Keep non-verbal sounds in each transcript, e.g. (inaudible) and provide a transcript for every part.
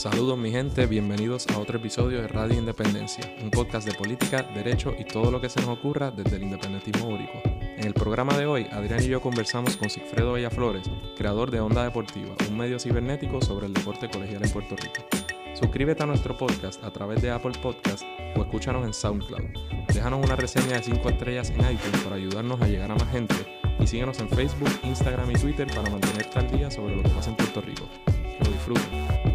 Saludos mi gente, bienvenidos a otro episodio de Radio Independencia, un podcast de política, derecho y todo lo que se nos ocurra desde el independentismo úrico. En el programa de hoy, Adrián y yo conversamos con Sigfredo Bellaflores, creador de Onda Deportiva, un medio cibernético sobre el deporte colegial en Puerto Rico. Suscríbete a nuestro podcast a través de Apple Podcast o escúchanos en SoundCloud. Déjanos una reseña de 5 estrellas en iTunes para ayudarnos a llegar a más gente y síguenos en Facebook, Instagram y Twitter para mantenerte al día sobre lo que pasa en Puerto Rico. Que lo disfruten.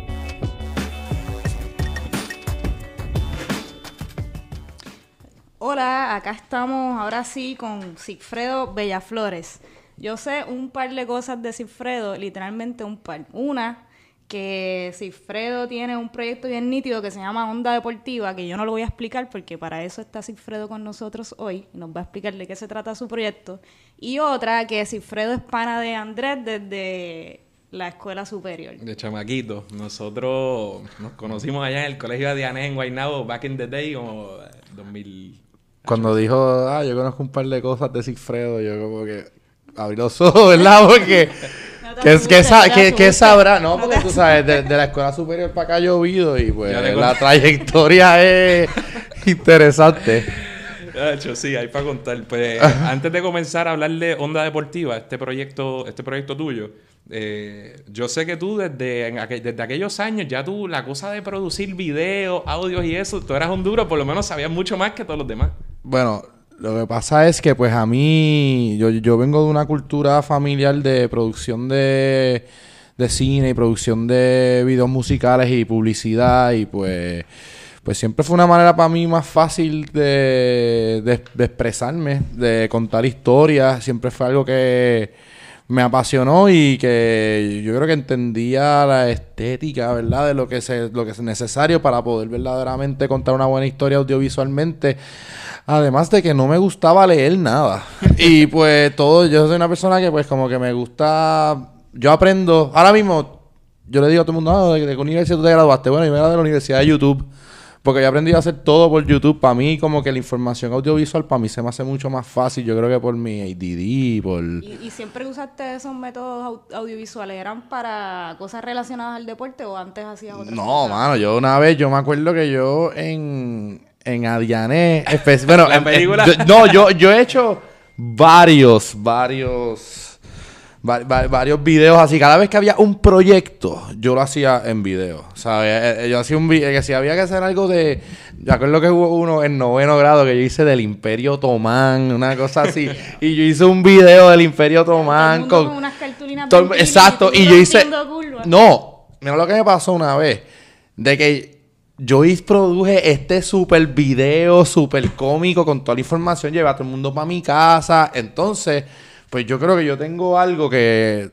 Hola, acá estamos ahora sí con Sigfredo Bellaflores. Yo sé un par de cosas de Sigfredo, literalmente un par. Una, que Sigfredo tiene un proyecto bien nítido que se llama Onda Deportiva, que yo no lo voy a explicar porque para eso está Sigfredo con nosotros hoy nos va a explicar de qué se trata su proyecto. Y otra, que Sigfredo es pana de Andrés desde la escuela superior. De chamaquito. Nosotros nos conocimos allá en el colegio de Dianés en Guaynabo, back in the day, como 2000. Cuando dijo, ah, yo conozco un par de cosas de Sigfredo, yo como que abrí los ojos, (laughs) ¿verdad? Porque... (laughs) No ¿Qué, sa- sabrá? No, porque tú sabes, de, de la escuela superior para acá ha llovido y pues la trayectoria es (laughs) interesante. De hecho, sí, hay para contar. Pues, antes de comenzar a hablar de Onda Deportiva, este proyecto, este proyecto tuyo, eh, yo sé que tú desde, desde aquellos años, ya tú, la cosa de producir videos, audios y eso, tú eras un duro, por lo menos sabías mucho más que todos los demás. Bueno, lo que pasa es que pues a mí, yo, yo vengo de una cultura familiar de producción de, de cine y producción de videos musicales y publicidad y pues, pues siempre fue una manera para mí más fácil de- de expresarme, de contar historias, siempre fue algo que me apasionó y que yo creo que entendía la estética, ¿verdad? De lo que, se, lo que es necesario para poder verdaderamente contar una buena historia audiovisualmente. Además de que no me gustaba leer nada. (laughs) Y pues todo, yo soy una persona que pues como que me gusta, yo aprendo, ahora mismo yo le digo a todo el mundo, ah, ¿de, qué universidad tú te graduaste? Bueno, yo me gradué de la Universidad de YouTube. Porque yo aprendí a hacer todo por YouTube. Para mí, como que la información audiovisual, para mí se me hace mucho más fácil. Yo creo que por mi ADD, por... ¿Y, y siempre usaste esos métodos au- audiovisuales? ¿Eran para cosas relacionadas al deporte o antes hacías otras No, cosas? mano, yo una vez, yo me acuerdo que yo en, en Adiané, (laughs) bueno, en- en- yo- no, yo, yo he hecho varios, varios, va- va- varios videos así. Cada vez que había un proyecto, yo lo hacía en video, ¿sabes? Eh, eh, Yo hacía un video, que si había que hacer algo de, yo acuerdo que hubo uno en noveno grado que yo hice del Imperio Otomán, una cosa así, (laughs) y yo hice un video del Imperio Otomán con... con unas cartulinas Todo exacto, y yo hice. No, mira lo que me pasó una vez. De que yo produje este super video, super cómico, con toda la información, llevé a todo el mundo para mi casa. Entonces, pues yo creo que yo tengo algo que.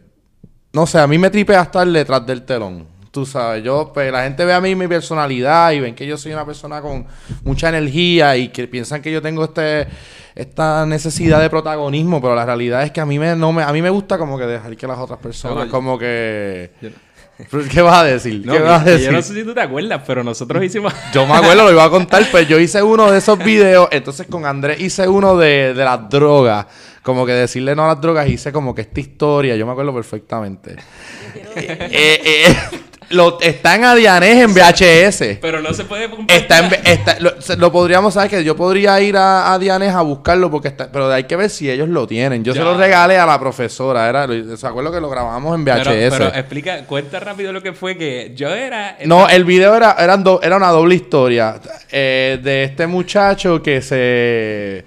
No sé, a mí me tripea estar detrás del telón. Tú sabes, yo, pues la gente ve a mí mi personalidad y ven que yo soy una persona con mucha energía y que piensan que yo tengo este esta necesidad de protagonismo, pero la realidad es que a mí me no me a mí me gusta como que dejar que las otras personas No, no, como que (laughs) ¿Pero ¿Qué vas a decir? No, ¿Qué vas a decir? yo no sé si tú te acuerdas, pero nosotros (laughs) hicimos... Yo me acuerdo, lo iba a contar, pues yo hice uno de esos (laughs) videos, entonces con Andrés hice uno de, de las drogas, como que decirle no a las drogas, hice como que esta historia, yo me acuerdo perfectamente. (laughs) Eh, eh, lo, está en Adianés en VHS. Pero no se puede. Está en, está- lo, podríamos saber que yo podría ir a, a Dianes a buscarlo porque está, pero hay que ver si ellos lo tienen. Yo Ya. se lo regalé a la profesora, era, se acuerdo que lo grabamos en VHS. Pero, pero explica, cuenta rápido lo que fue que yo era... No, el video era, eran do- era una doble historia eh, de este muchacho que se,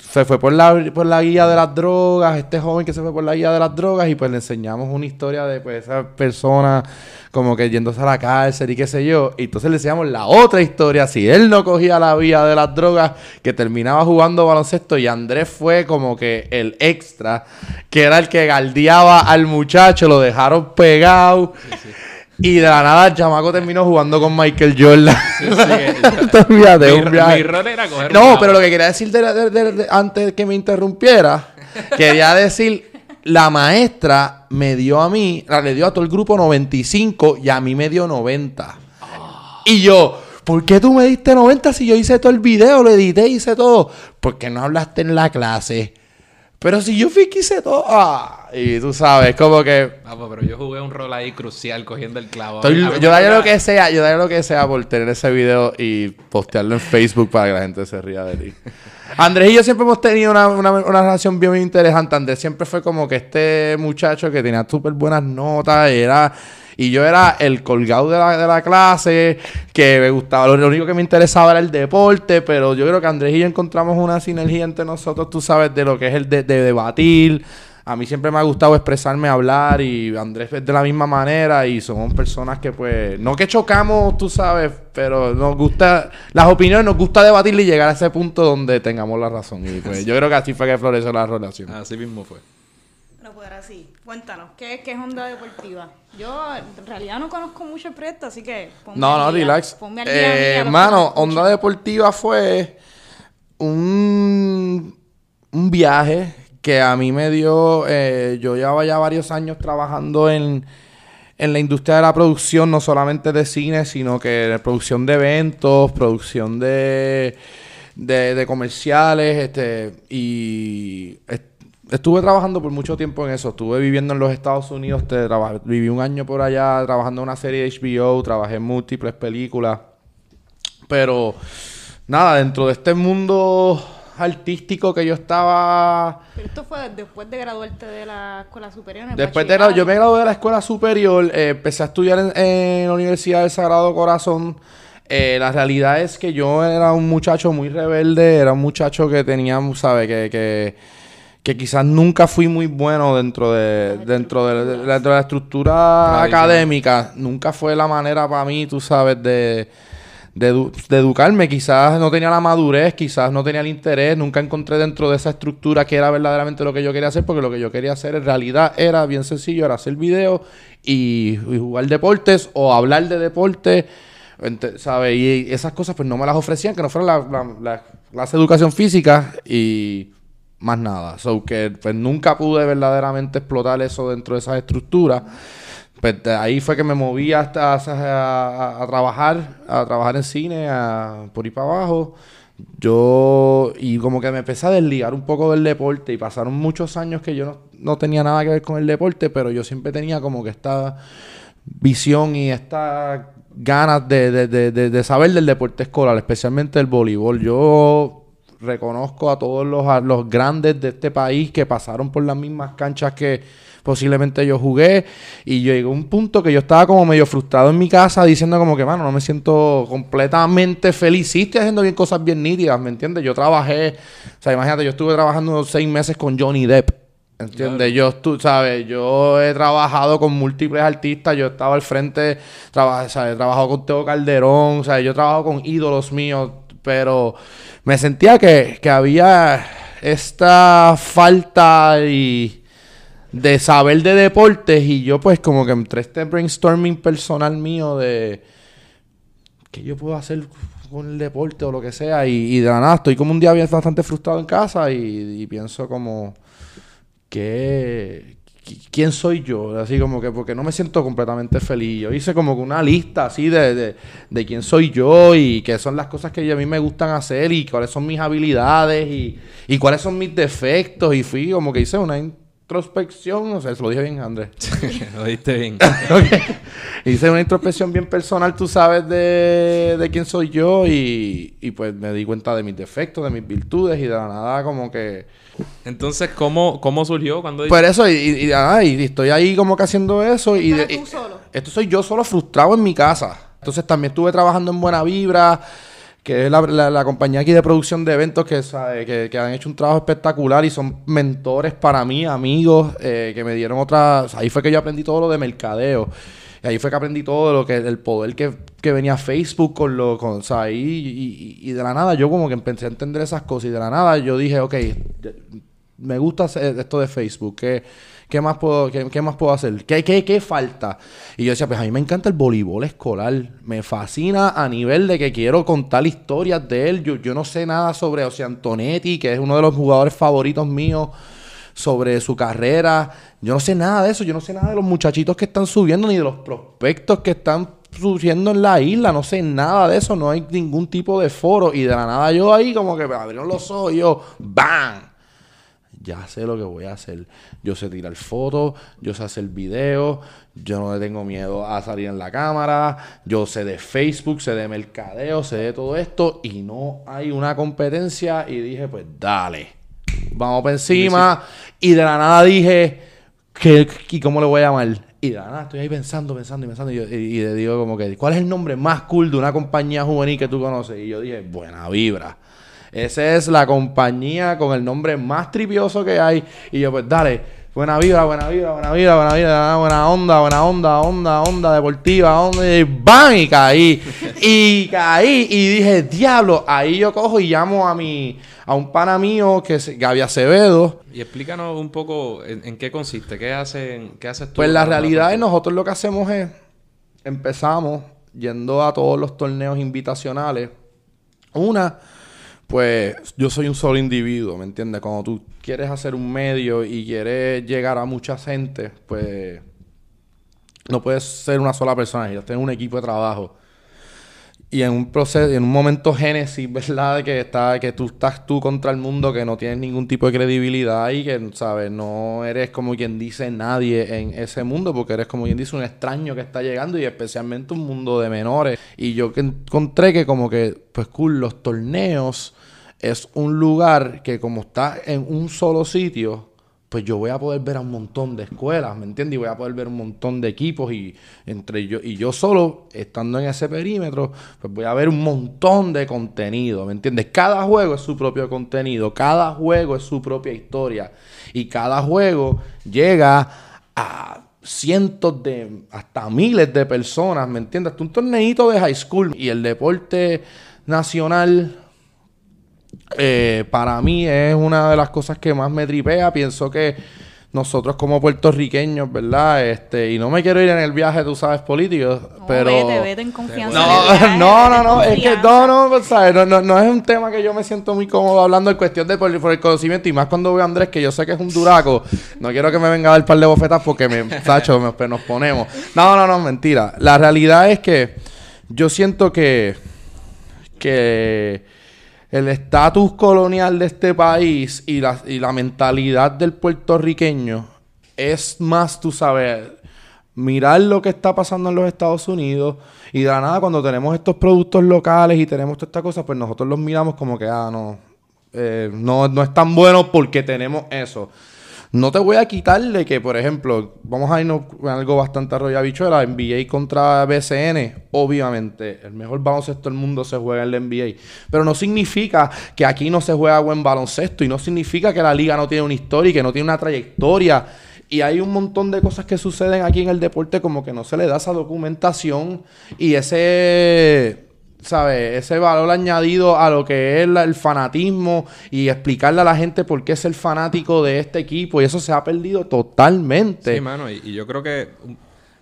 se fue por la, por la guía de las drogas, este joven que se fue por la guía de las drogas y pues le enseñamos una historia de pues esa persona como que yéndose a la cárcel y qué sé yo. Y entonces le enseñamos la otra historia, si él no cogía la vía de las drogas, que terminaba jugando baloncesto y Andrés fue como que el extra, que era el que galdeaba al muchacho, lo dejaron pegado. Y de la nada el chamaco terminó jugando con Michael Jordan. Sí, sí, Esto, (laughs) fíjate, mi, un viaje. mi rol era coger No, pero lo que quería decir de- de- de- de- antes que me interrumpiera, (laughs) quería decir, la maestra me dio a mí, le dio a todo el grupo 95 y a mí me dio 90. Y yo, ¿por qué tú me diste 90 si yo hice todo el video, lo edité, hice todo? Porque no hablaste en la clase. Pero si yo fui que hice todo. Ah, y tú sabes, como que. Vamos, pero yo jugué un rol ahí crucial cogiendo el clavo. estoy- yo daría lo que sea, yo daría lo que sea por tener ese video y postearlo en Facebook para que la gente se ría de ti. Andrés y yo siempre hemos tenido una, una, una relación bien, bien interesante. Andrés siempre fue como que este muchacho que tenía súper buenas notas y era... Y yo era el colgado de la, de la clase, que me gustaba, lo, lo único que me interesaba era el deporte, pero yo creo que Andrés y yo encontramos una sinergia entre nosotros, tú sabes, de lo que es el de, de debatir. A mí siempre me ha gustado expresarme, hablar y Andrés es de la misma manera y somos personas que pues, no que chocamos, tú sabes, pero nos gusta, las opiniones nos gusta debatir y llegar a ese punto donde tengamos la razón. Y pues yo creo que así fue que floreció la relación. Así mismo fue. No pues ahora sí. Cuéntanos, ¿qué, qué es Onda Deportiva? Yo en realidad no conozco mucho el proyecto, así que ponme No, al no, día. relax. Ponme al día Eh, mano. Onda Deportiva fue un, un viaje que a mí me dio. eh, yo llevaba ya varios años trabajando en, en la industria de la producción, no solamente de cine, sino que de producción de eventos, producción de, de, de comerciales, este, y est- estuve trabajando por mucho tiempo en eso. Estuve viviendo en los Estados Unidos, te viví un año por allá trabajando en una serie de HBO, trabajé en múltiples películas. Pero nada, dentro de este mundo artístico que yo estaba Pero esto fue después de graduarte de la escuela superior. en el Después de gradu- yo me gradué de la escuela superior, eh, empecé a estudiar en, en la Universidad del Sagrado Corazón. Eh, la realidad es que yo era un muchacho muy rebelde, era un muchacho que tenía, ¿sabes? Que, que, que quizás nunca fui muy bueno dentro de, dentro de, de- dentro de la estructura académica. Nunca fue la manera para mí, tú sabes, de, de, edu- de educarme. Quizás no tenía la madurez, quizás no tenía el interés. Nunca encontré dentro de esa estructura que era verdaderamente lo que yo quería hacer, porque lo que yo quería hacer en realidad era bien sencillo, era hacer videos y, y jugar deportes o hablar de deporte. ente- ¿Sabes? Y esas cosas pues no me las ofrecían, que no fuera la, la, la clase de educación física y más nada. So que pues nunca pude verdaderamente explotar eso dentro de esas estructuras. Pues de ahí fue que me moví hasta a, trabajar, a trabajar en cine, por ir para abajo. Yo, y como que me empecé a desligar un poco del deporte y pasaron muchos años que yo no, no tenía nada que ver con el deporte, pero yo siempre tenía como que esta visión y estas ganas de- de- de- de saber del deporte escolar, especialmente el voleibol. Yo reconozco a todos los, a los grandes de este país que pasaron por las mismas canchas que posiblemente yo jugué y yo llegué a un punto que yo estaba como medio frustrado en mi casa diciendo como que, mano, no me siento completamente feliz. Sí estoy haciendo bien cosas bien nítidas, ¿me entiendes? Yo trabajé, o sea, imagínate, yo estuve trabajando seis meses con Johnny Depp. ¿Entiendes? Yo, tú sabes, yo he trabajado con múltiples artistas, yo he estado al frente, traba- sea, he trabajado con Teo Calderón, o sea, yo he trabajado con ídolos míos, pero me sentía que, que había esta falta y de saber de deportes y yo pues como que entré este brainstorming personal mío de qué yo puedo hacer con el deporte o lo que sea y, de la nada estoy como un día bastante frustrado en casa y, y pienso como ¿qué, ¿quién soy yo? Así como que porque no me siento completamente feliz. Yo hice como una lista así de, de, de quién soy yo y qué son las cosas que a mí me gustan hacer y cuáles son mis habilidades y, y cuáles son mis defectos. Y fui como que hice una introspección, o sea, se lo dije bien, Andrés. (laughs) Lo diste bien. (laughs) Hice una introspección bien personal, tú sabes, de, de quién soy yo y, y pues me di cuenta de mis defectos, de mis virtudes y de la nada como que... Entonces, ¿cómo, cómo surgió cuando Por eso, y, y, y, ah, y estoy ahí como que haciendo eso y... Pero de- tú y- solo. esto soy yo solo frustrado en mi casa. Entonces también estuve trabajando en Buena Vibra, que es la, la- compañía aquí de producción de eventos que, que, que han hecho un trabajo espectacular y son mentores para mí, amigos, eh, que me dieron otras... Ahí fue que yo aprendí todo lo de mercadeo. Y ahí fue que aprendí todo lo que el poder que, que venía Facebook con lo con, o y, de la nada yo como que empecé a entender esas cosas y de la nada yo dije, ok, me gusta esto de Facebook, ¿qué, qué más puedo qué, qué más puedo hacer? ¿Qué, qué, ¿Qué falta? Y yo decía, pues a mí me encanta el voleibol escolar, me fascina a nivel de que quiero contar historias de él. Yo, yo no sé nada sobre José Antonetti, que es uno de los jugadores favoritos míos sobre su carrera. Yo no sé nada de eso. Yo no sé nada de los muchachitos que están subiendo ni de los prospectos que están surgiendo en la isla. No sé nada de eso. No hay ningún tipo de foro. Y de la nada yo ahí como que me abrieron los ojos y yo, ¡bam! Ya sé lo que voy a hacer. Yo sé tirar fotos, yo sé hacer videos, yo no le tengo miedo a salir en la cámara, yo sé de Facebook, sé de mercadeo, sé de todo esto y no hay una competencia y dije, pues dale, vamos por encima y de la nada dije, ¿qué, ¿y cómo le voy a llamar? Y de la nada estoy ahí pensando, pensando y pensando y, yo- y- y le digo como que, ¿cuál es el nombre más cool de una compañía juvenil que tú conoces? Y yo dije, Buena Vibra. Esa es la compañía con el nombre más tripioso que hay. Y yo, pues dale, buena vibra, buena vibra, buena vibra, buena vibra, buena onda, buena onda, onda, onda deportiva, onda, y ¡bam! Y caí. (laughs) y caí y dije, diablo, ahí yo cojo y llamo a mi, a un pana mío que es Gaby Acevedo. Y explícanos un poco en, en qué consiste, qué hacen, qué haces tú. Pues la realidad es nosotros lo que hacemos es empezamos yendo a todos los torneos invitacionales. Una, pues yo soy un solo individuo, ¿me entiendes? Cuando tú quieres hacer un medio y quieres llegar a mucha gente, pues no puedes ser una sola persona, ya tienes un equipo de trabajo. Y en un proceso, en un momento génesis, (laughs) ¿verdad? Que está, que tú estás tú contra el mundo, que no tienes ningún tipo de credibilidad y que, ¿sabes? No eres como quien dice nadie en ese mundo, porque eres como quien dice un extraño que está llegando y especialmente un mundo de menores. Y yo encontré que como que, pues cool, los torneos es un lugar que como está en un solo sitio, pues yo voy a poder ver a un montón de escuelas, ¿me entiendes? Y voy a poder ver un montón de equipos y entre yo y yo solo estando en ese perímetro, pues voy a ver un montón de contenido, ¿me entiendes? Cada juego es su propio contenido, cada juego es su propia historia y cada juego llega a cientos de hasta miles de personas, ¿me entiendes? Hasta un torneito de high school y el deporte nacional eh, para mí es una de las cosas que más me tripea. Pienso que nosotros como puertorriqueños, ¿verdad? Este, y no me quiero ir en el viaje, tú sabes, político, No, pero... Vete, vete en confianza. No, en viaje, no, no, no, es que no, no, pues, ¿sabes? No, no, no es un tema que yo me siento muy cómodo hablando en cuestión de por, por el conocimiento y más cuando veo a Andrés, que yo sé que es un duraco, no quiero que me venga a dar par de bofetas porque me, (laughs) Sacho, me- pues, nos ponemos. No, no, no, mentira. La realidad es que yo siento que, que el estatus colonial de este país y la, y la mentalidad del puertorriqueño es más, tú sabes, mirar lo que está pasando en los Estados Unidos y de la nada cuando tenemos estos productos locales y tenemos todas estas cosas, pues nosotros los miramos como que, ah, no, eh, no, no es tan bueno porque tenemos eso. No te voy a quitarle que, por ejemplo, vamos a irnos con algo bastante arrollabichuela, NBA contra BCN, obviamente, el mejor baloncesto del mundo se juega en la NBA, pero no significa que aquí no se juega buen baloncesto y no significa que la liga no tiene una historia y que no tiene una trayectoria. Y hay un montón de cosas que suceden aquí en el deporte como que no se le da esa documentación y ese, ¿sabes? Ese valor añadido a lo que es la- el fanatismo y explicarle a la gente por qué es el fanático de este equipo y eso se ha perdido totalmente. Sí, mano, y, y yo creo que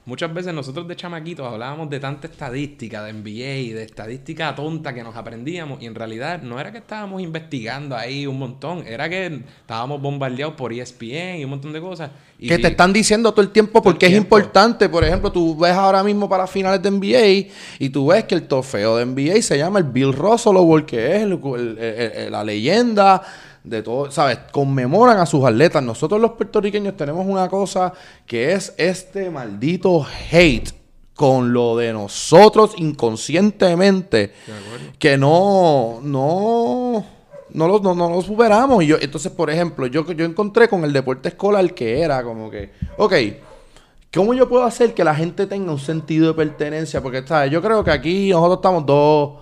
muchas veces nosotros de chamaquitos hablábamos de tanta estadística de NBA y de estadística tonta que nos aprendíamos y en realidad no era que estábamos investigando ahí un montón, era que estábamos bombardeados por ESPN y un montón de cosas. Y que te están diciendo todo el tiempo el porque es importante. Por ejemplo, tú ves ahora mismo para finales de NBA y tú ves que el trofeo de NBA se llama el Bill Russell Award, que es el- la leyenda de todo, ¿sabes? Conmemoran a sus atletas. Nosotros los puertorriqueños tenemos una cosa que es este maldito hate con lo de nosotros inconscientemente que no, no, no lo, no, no lo superamos. Y yo, entonces, por ejemplo, yo, yo encontré con el deporte escolar que era como que, ok, ¿cómo yo puedo hacer que la gente tenga un sentido de pertenencia? Porque, ¿sabes? Yo creo que aquí nosotros estamos dos,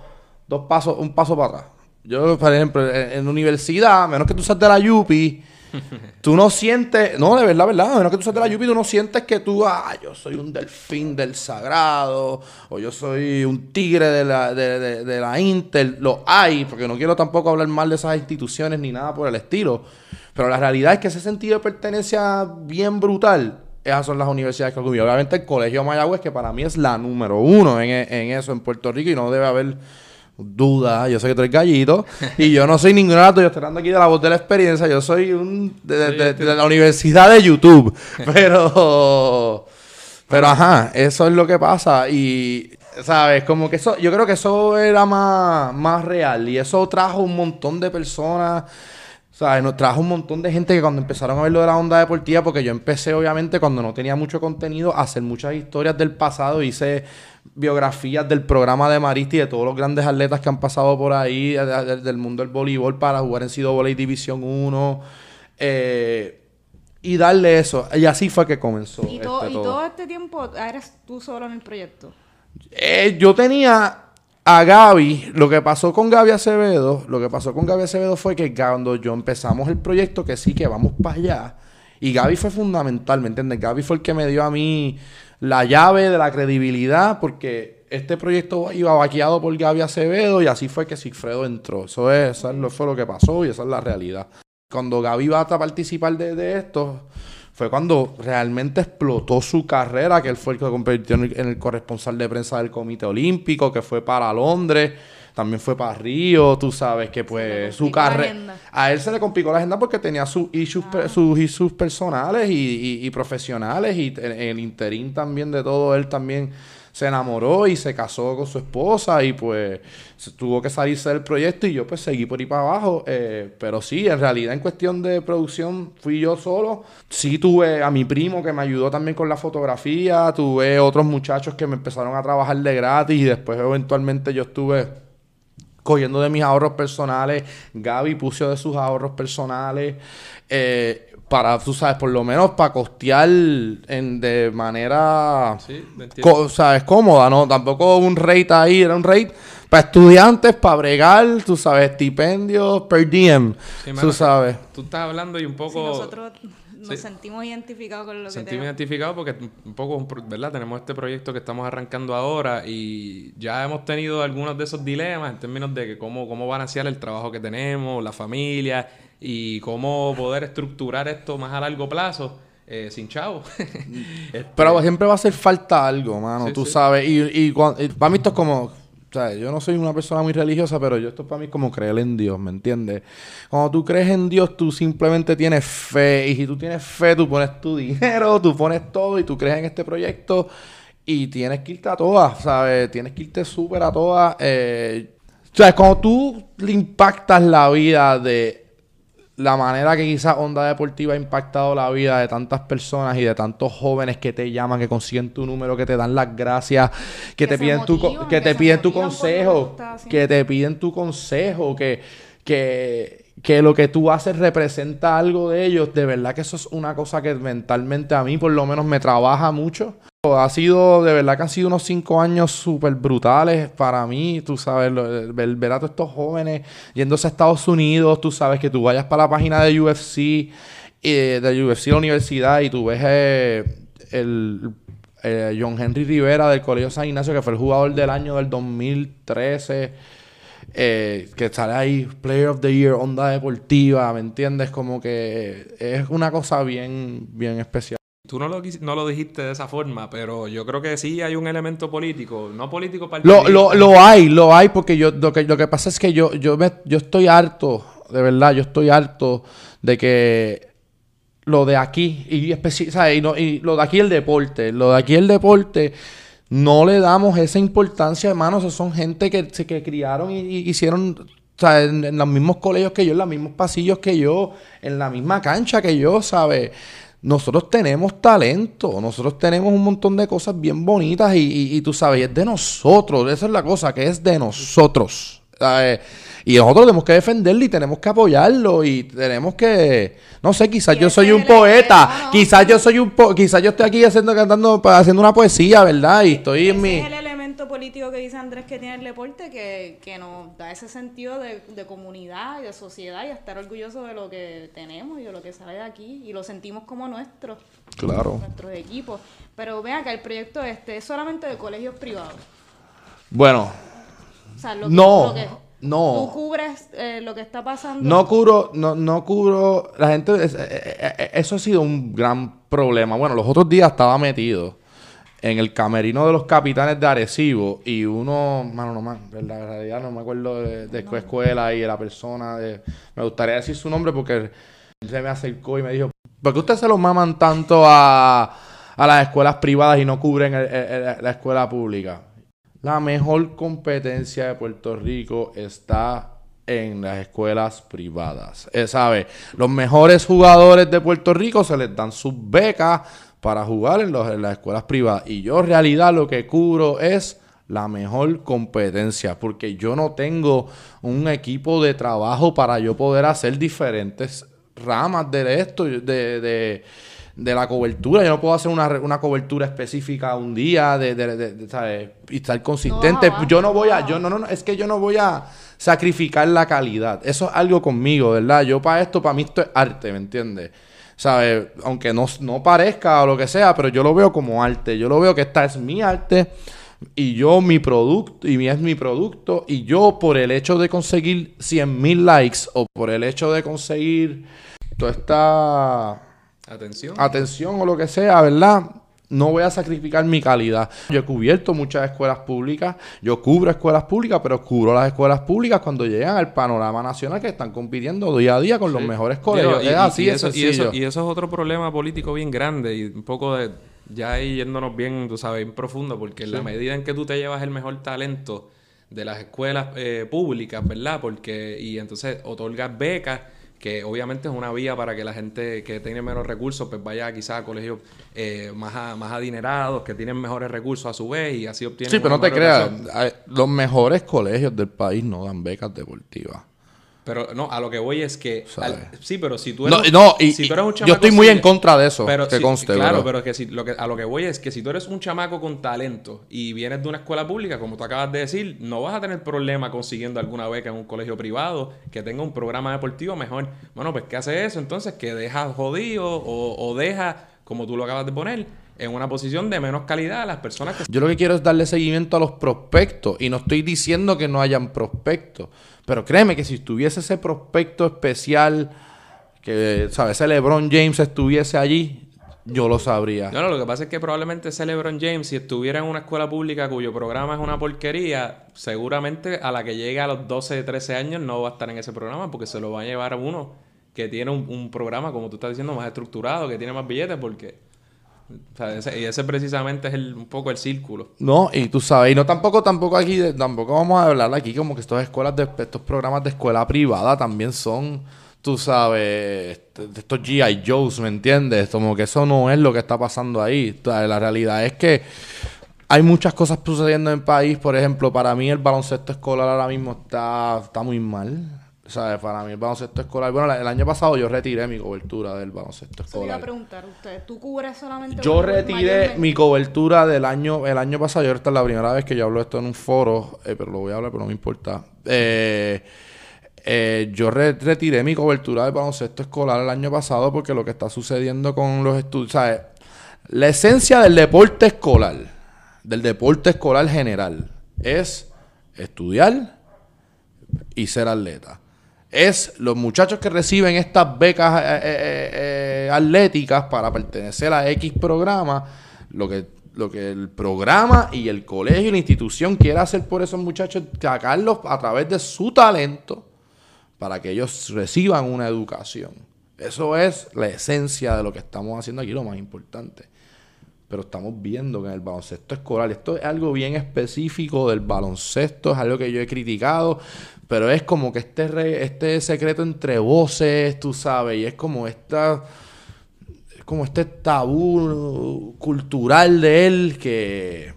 dos pasos, un paso para atrás. Yo, por ejemplo, en, en universidad, a menos que tú seas de la Yupi, (laughs) tú no sientes, no, de verdad, verdad, a menos que tú seas de la Yupi, tú no sientes que tú, ah, yo soy un delfín del sagrado, o yo soy un tigre de la, de, de- de la Inter. Lo hay, porque no quiero tampoco hablar mal de esas instituciones ni nada por el estilo. Pero la realidad es que ese sentido de pertenencia bien brutal, esas son las universidades que. Obviamente el Colegio Mayagüez, que para mí es la número uno en, en eso en Puerto Rico, y no debe haber duda. Yo sé que tú eres gallito, y yo no soy las dos, yo estoy hablando aquí de la voz de la experiencia, yo soy un de, de- de- de la universidad de YouTube. (laughs) Pero... Pero ajá, eso es lo que pasa y, ¿sabes? Como que eso, yo creo que eso era más, más real y eso trajo un montón de personas, sea, nos trajo un montón de gente que cuando empezaron a ver lo de la onda deportiva, porque yo empecé obviamente cuando no tenía mucho contenido a hacer muchas historias del pasado, hice biografías del programa de Maristi, de todos los grandes atletas que han pasado por ahí, del mundo del voleibol para jugar en Volley División 1. Eh, y darle eso. Y así fue que comenzó. ¿Y, todo, este, todo este tiempo eres tú solo en el proyecto? Eh, yo tenía a Gaby, lo que pasó con Gaby Acevedo, lo que pasó con Gaby Acevedo fue que cuando yo empezamos el proyecto, que sí, que vamos para allá, y Gaby fue fundamental, ¿me entiendes? Gaby fue el que me dio a mí la llave de la credibilidad, porque este proyecto iba vaqueado por Gaby Acevedo y así fue que Sigfredo entró. Eso, es, eso fue lo que pasó y esa es la realidad. Cuando Gaby va a participar de, de esto, fue cuando realmente explotó su carrera, que él fue el que convirtió en el, corresponsal de prensa del Comité Olímpico, que fue para Londres, también fue para Río, tú sabes que pues su carrera... A él se le complicó la agenda porque tenía sus issues, ah. sus issues personales y, y, profesionales y el interín también de todo él también se enamoró y se casó con su esposa y pues tuvo que salirse del proyecto y yo pues seguí por ahí para abajo. Eh, pero sí, en realidad en cuestión de producción fui yo solo. Sí tuve a mi primo que me ayudó también con la fotografía, tuve otros muchachos que me empezaron a trabajar de gratis y después eventualmente yo estuve cogiendo de mis ahorros personales. Gaby puso de sus ahorros personales. Eh, para, tú sabes, por lo menos para costear en, de manera, sí, sabes, cómoda, ¿no? Tampoco un rate ahí, era un rate para estudiantes, para bregar, tú sabes, estipendios per diem, tú sabes. Tú estás hablando y un poco... nosotros nos sentimos identificados con lo que Sentimos identificados porque un poco, ¿verdad? Tenemos este proyecto que estamos arrancando ahora y ya hemos tenido algunos de esos dilemas en términos de que cómo, cómo balancear el trabajo que tenemos, la familia y cómo poder estructurar esto más a largo plazo. Eh, sin chavo. (laughs) Pero siempre va a hacer falta algo, mano, tú sabes. Y, y, para mí esto es como, o sea, yo no soy una persona muy religiosa, pero yo esto para mí es como creer en Dios, ¿me entiendes? Cuando tú crees en Dios, tú simplemente tienes fe. Y si tú tienes fe, tú pones tu dinero, tú pones todo y tú crees en este proyecto. Y tienes que irte a todas, ¿sabes? Tienes que irte súper a todas. Eh, o sea, cuando tú le impactas la vida de la manera que quizás Onda Deportiva ha impactado la vida de tantas personas y de tantos jóvenes que te llaman, que consiguen tu número, que te dan las gracias, que, te piden tu que, te piden tu consejo, que te piden tu consejo, que, que, que lo que tú haces representa algo de ellos, de verdad que eso es una cosa que mentalmente a mí por lo menos me trabaja mucho. Ha sido, de verdad que han sido unos cinco años súper brutales para mí, tú sabes, ver, a todos estos jóvenes yéndose a Estados Unidos, tú sabes, que tú vayas para la página de UFC, eh, de UFC la universidad, y tú ves eh, el eh, John Henry Rivera del Colegio San Ignacio, que fue el jugador del año del 2013, que sale ahí, Player of the Year, onda deportiva, ¿me entiendes? Como que es una cosa bien, bien especial. Tú no lo, no lo dijiste de esa forma, pero yo creo que sí hay un elemento político, no político para lo, lo, lo, hay, lo hay, porque yo lo que, lo que pasa es que yo, yo, me, yo estoy harto, de verdad, yo estoy harto de que lo de aquí, y, y, no, y lo de aquí el deporte, lo de aquí el deporte, no le damos esa importancia, hermanos, son gente que se que criaron y, hicieron o en, los mismos colegios que yo, en los mismos pasillos que yo, en la misma cancha que yo, ¿sabes? nosotros tenemos talento, nosotros tenemos un montón de cosas bien bonitas y, tú sabes, es de nosotros, esa es la cosa, que es de nosotros. Y nosotros tenemos que defenderlo y tenemos que apoyarlo y tenemos que, no sé, quizás yo soy un poeta, quizás yo soy un, po quizás yo estoy aquí haciendo, cantando, haciendo una poesía, ¿verdad? Y estoy en mi político que dice Andrés que tiene el deporte que, nos da ese sentido de, comunidad y de sociedad y estar orgulloso de lo que tenemos y de lo que sale de aquí y lo sentimos como nuestro. Claro. Nuestros equipos. Pero vea que el proyecto este es solamente de colegios privados. Bueno. No. no. ¿Tú cubres eh, lo que está pasando? No cubro, no, no cubro. La gente. Eh, eh, eso ha sido un gran problema. Bueno, los otros días estaba metido en el camerino de los capitanes de Arecibo y uno, mano, no más, en la realidad no me acuerdo de, qué escuela y de la persona, de, me gustaría decir su nombre porque se me acercó y me dijo, ¿por qué ustedes se lo maman tanto a, a las escuelas privadas y no cubren la escuela pública? La mejor competencia de Puerto Rico está en las escuelas privadas. Eh, ¿Sabe? Los mejores jugadores de Puerto Rico se les dan sus becas para jugar en, las escuelas privadas. Y yo en realidad lo que cubro es la mejor competencia, porque yo no tengo un equipo de trabajo para yo poder hacer diferentes ramas de esto, de, de la cobertura. Yo no puedo hacer una, una cobertura específica un día de, de- de- de- ¿sabes? y estar consistente. yo no voy a, yo no, no, no, es que yo no voy a sacrificar la calidad. Eso es algo conmigo, ¿verdad? Yo para esto, para mí esto es arte, ¿me entiendes? ¿Sabes? Aunque no, no parezca o lo que sea, pero yo lo veo como arte. Yo lo veo que esta es mi arte y yo mi producto, y mi es mi producto, y yo por el hecho de conseguir 100 mil likes o por el hecho de conseguir toda esta Atención. atención o lo que sea, ¿verdad? No voy a sacrificar mi calidad. Yo he cubierto muchas escuelas públicas, yo cubro escuelas públicas, pero cubro las escuelas públicas cuando llegan al panorama nacional que están compitiendo día a día con los mejores colegios. Y, es y- así, y es eso, y, eso, y eso es otro problema político bien grande y un poco de ya ahí yéndonos bien, tú sabes, bien profundo, porque en la medida en que tú te llevas el mejor talento de las escuelas eh, públicas, ¿verdad? Porque, y entonces otorgas becas, que obviamente es una vía para que la gente que tiene menos recursos, pues vaya quizás a colegios eh, más, a- más adinerados, que tienen mejores recursos a su vez y así obtienen Sí, pero no te creas, los mejores colegios del país no dan becas deportivas. Pero no, a lo que voy es que... Al- sí, pero si tú No, eres... no, y, si tú eres un yo chamaco estoy muy en contra de eso, Pero que conste, claro, pero que si, lo que a lo que voy es que si tú eres un chamaco con talento y vienes de una escuela pública, como tú acabas de decir, no vas a tener problema consiguiendo alguna beca en un colegio privado que tenga un programa deportivo mejor. Bueno, pues ¿qué hace eso? Entonces que deja jodido o, o deja, como tú lo acabas de poner, en una posición de menos calidad a las personas que Yo lo que quiero es darle seguimiento a los prospectos y no estoy diciendo que no hayan prospectos, pero créeme que si estuviese ese prospecto especial, que, ¿sabes? Ese LeBron James estuviese allí, yo lo sabría. No, no, lo que pasa es que probablemente ese LeBron James, si estuviera en una escuela pública cuyo programa es una porquería, seguramente a la que llegue a los 12, 13 años no va a estar en ese programa porque se lo va a llevar a uno que tiene un, un programa, como tú estás diciendo, más estructurado, que tiene más billetes porque... y ese precisamente es el- un poco el círculo. No, y tú sabes, y no tampoco, tampoco aquí, tampoco vamos a hablar aquí como que estas escuelas de, estos programas de escuela privada también son, tú sabes, este- estos G.I. Joes, ¿me entiendes? Como que eso no es lo que está pasando ahí. La realidad es que hay muchas cosas sucediendo en el país. Por ejemplo, para mí el baloncesto escolar ahora mismo está, está muy mal. ¿Sabes? Para mí el baloncesto escolar... Bueno, el año pasado yo retiré mi cobertura del baloncesto Eso te iba a escolar. preguntar usted. ¿Tú cubres solamente Yo retiré mi cobertura del año, el año pasado. Yo esta es la primera vez que yo hablo esto en un foro, eh, pero lo voy a hablar, pero no me importa. Eh, eh, yo re- retiré mi cobertura del baloncesto escolar el año pasado porque lo que está sucediendo con los estudios, ¿sabes? La esencia del deporte escolar, del deporte escolar general, es estudiar y ser atleta. Es los muchachos que reciben estas becas eh, eh, eh, atléticas para pertenecer a X programa, lo que, lo que el programa y el colegio y la institución quiere hacer por esos muchachos, sacarlos a través de su talento para que ellos reciban una educación. Eso es la esencia de lo que estamos haciendo aquí, lo más importante pero estamos viendo que en el baloncesto escolar, esto es algo bien específico del baloncesto, es algo que yo he criticado, pero es como que este, re- este secreto entre voces, tú sabes, y es como esta, es como este tabú cultural de él que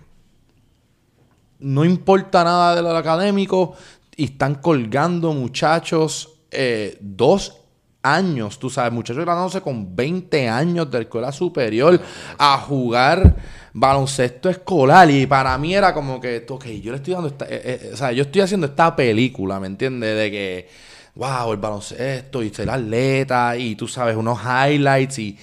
no importa nada de lo académico y están colgando muchachos eh, dos años, tú sabes, muchachos graduándose con 20 años de escuela superior a jugar baloncesto escolar y para mí era como que, ok, yo le estoy dando esta, eh, eh, o sea, yo estoy haciendo esta película, ¿me entiendes? De que, wow, el baloncesto y ser atleta y tú sabes, unos highlights y,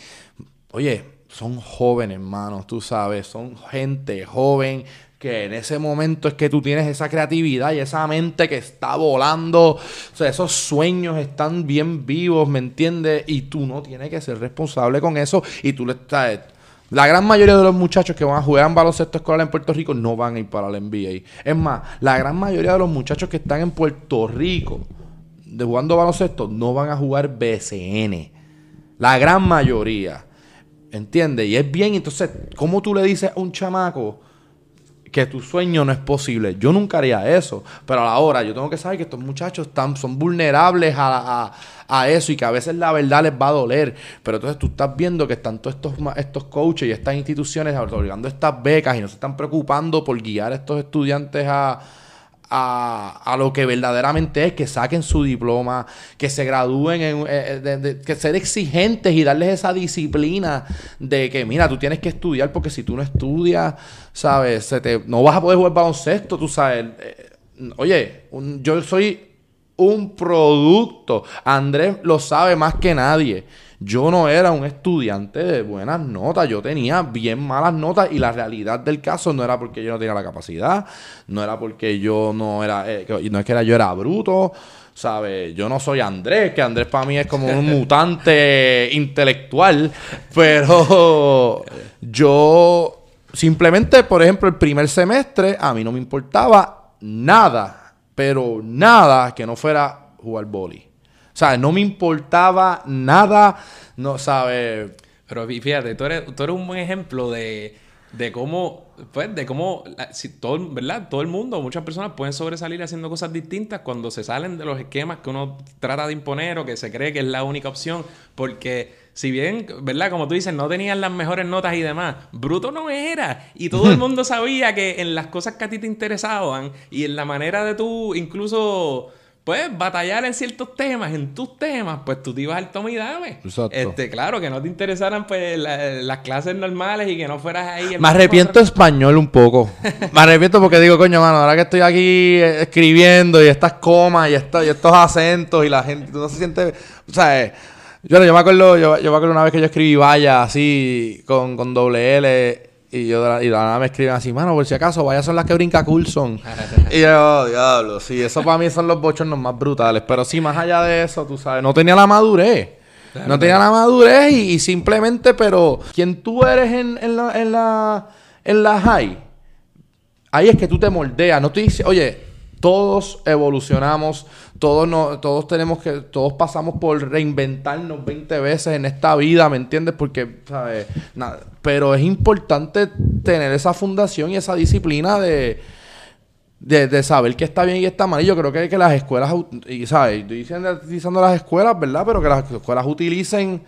oye, son jóvenes, hermanos, tú sabes, son gente joven que en ese momento es que tú tienes esa creatividad y esa mente que está volando, o sea, esos sueños están bien vivos, ¿me entiendes? Y tú no tienes que ser responsable con eso y tú le estás... La gran mayoría de los muchachos que van a jugar en baloncesto escolar en Puerto Rico no van a ir para la NBA. Es más, la gran mayoría de los muchachos que están en Puerto Rico de jugando baloncesto no van a jugar BCN. La gran mayoría. ¿Entiendes? Y es bien, entonces, ¿cómo tú le dices a un chamaco? Que tu sueño no es posible. Yo nunca haría eso, pero a la hora yo tengo que saber que estos muchachos están, son vulnerables a, eso y que a veces la verdad les va a doler. Pero entonces tú estás viendo que están todos estos, estos coaches y estas instituciones otorgando estas becas y no se están preocupando por guiar a estos estudiantes a a, a, lo que verdaderamente es, que saquen su diploma, que se gradúen, en, eh, eh, que ser exigentes y darles esa disciplina de que, mira, tú tienes que estudiar porque si tú no estudias, ¿sabes? Se te, no vas a poder jugar baloncesto, tú sabes. Eh, oye, yo soy un producto, Andrés lo sabe más que nadie. Yo no era un estudiante de buenas notas, yo tenía bien malas notas y la realidad del caso no era porque yo no tenía la capacidad, no era porque yo no era, eh, no es que era, yo era bruto, ¿sabes? Yo no soy Andrés, que Andrés para mí es como un (laughs) mutante intelectual, pero (laughs) yo simplemente, por ejemplo, el primer semestre a mí no me importaba nada, pero nada que no fuera jugar boli. O sea, no me importaba nada, no sabes. Pero fíjate, tú eres, tú eres un buen ejemplo de, de cómo, pues, de cómo, si todo, ¿verdad? Todo el mundo, muchas personas pueden sobresalir haciendo cosas distintas cuando se salen de los esquemas que uno trata de imponer o que se cree que es la única opción, porque si bien, ¿verdad? Como tú dices, no tenían las mejores notas y demás, bruto no era. Y todo el (laughs) mundo sabía que en las cosas que a ti te interesaban y en la manera de tú incluso pues batallar en ciertos temas, en tus temas, pues tú te ibas al toma y dame. Exacto. Este, claro, que no te interesaran pues las clases normales y que no fueras ahí. Me arrepiento español un poco. (laughs) Me arrepiento porque digo, coño, mano, ahora que estoy aquí eh, escribiendo y estas comas y, estos, y estos acentos y la gente no se siente, o sea, eh, yo, yo me acuerdo, yo, yo me acuerdo una vez que yo escribí vaya así con, con doble L y yo y la nada me escriben así, mano, por si acaso, vaya son las que brinca Coulson. (laughs) y yo, oh, diablo, sí, eso para mí son los bochornos más brutales. Pero sí, más allá de eso, tú sabes, no tenía la madurez. no tenía la madurez y, simplemente, pero quien tú eres en, en, la, en, la, en la high, ahí es que tú te moldeas. No te dices, oye, todos evolucionamos, todos, no, todos tenemos que, todos pasamos por reinventarnos 20 veces en esta vida, ¿me entiendes? Porque, ¿sabes? Pero es importante tener esa fundación y esa disciplina de, de, saber qué está bien y qué está mal. Y yo creo que, que las escuelas, y, ¿sabes? Estoy diciendo, las escuelas, ¿verdad? Pero que las escuelas utilicen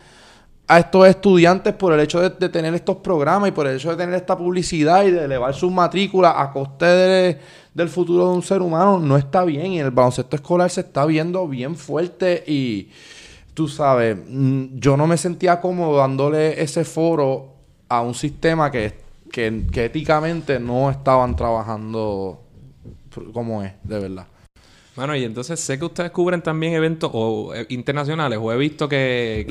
a estos estudiantes por el hecho de, tener estos programas y por el hecho de tener esta publicidad y de elevar sus matrículas a coste de del futuro de un ser humano no está bien y el baloncesto escolar se está viendo bien fuerte y tú sabes, mm, yo no me sentía cómodo dándole ese foro a un sistema que, que, que éticamente no estaban trabajando como es, de verdad. Bueno, y entonces sé que ustedes cubren también eventos o, eh, internacionales, o he visto que...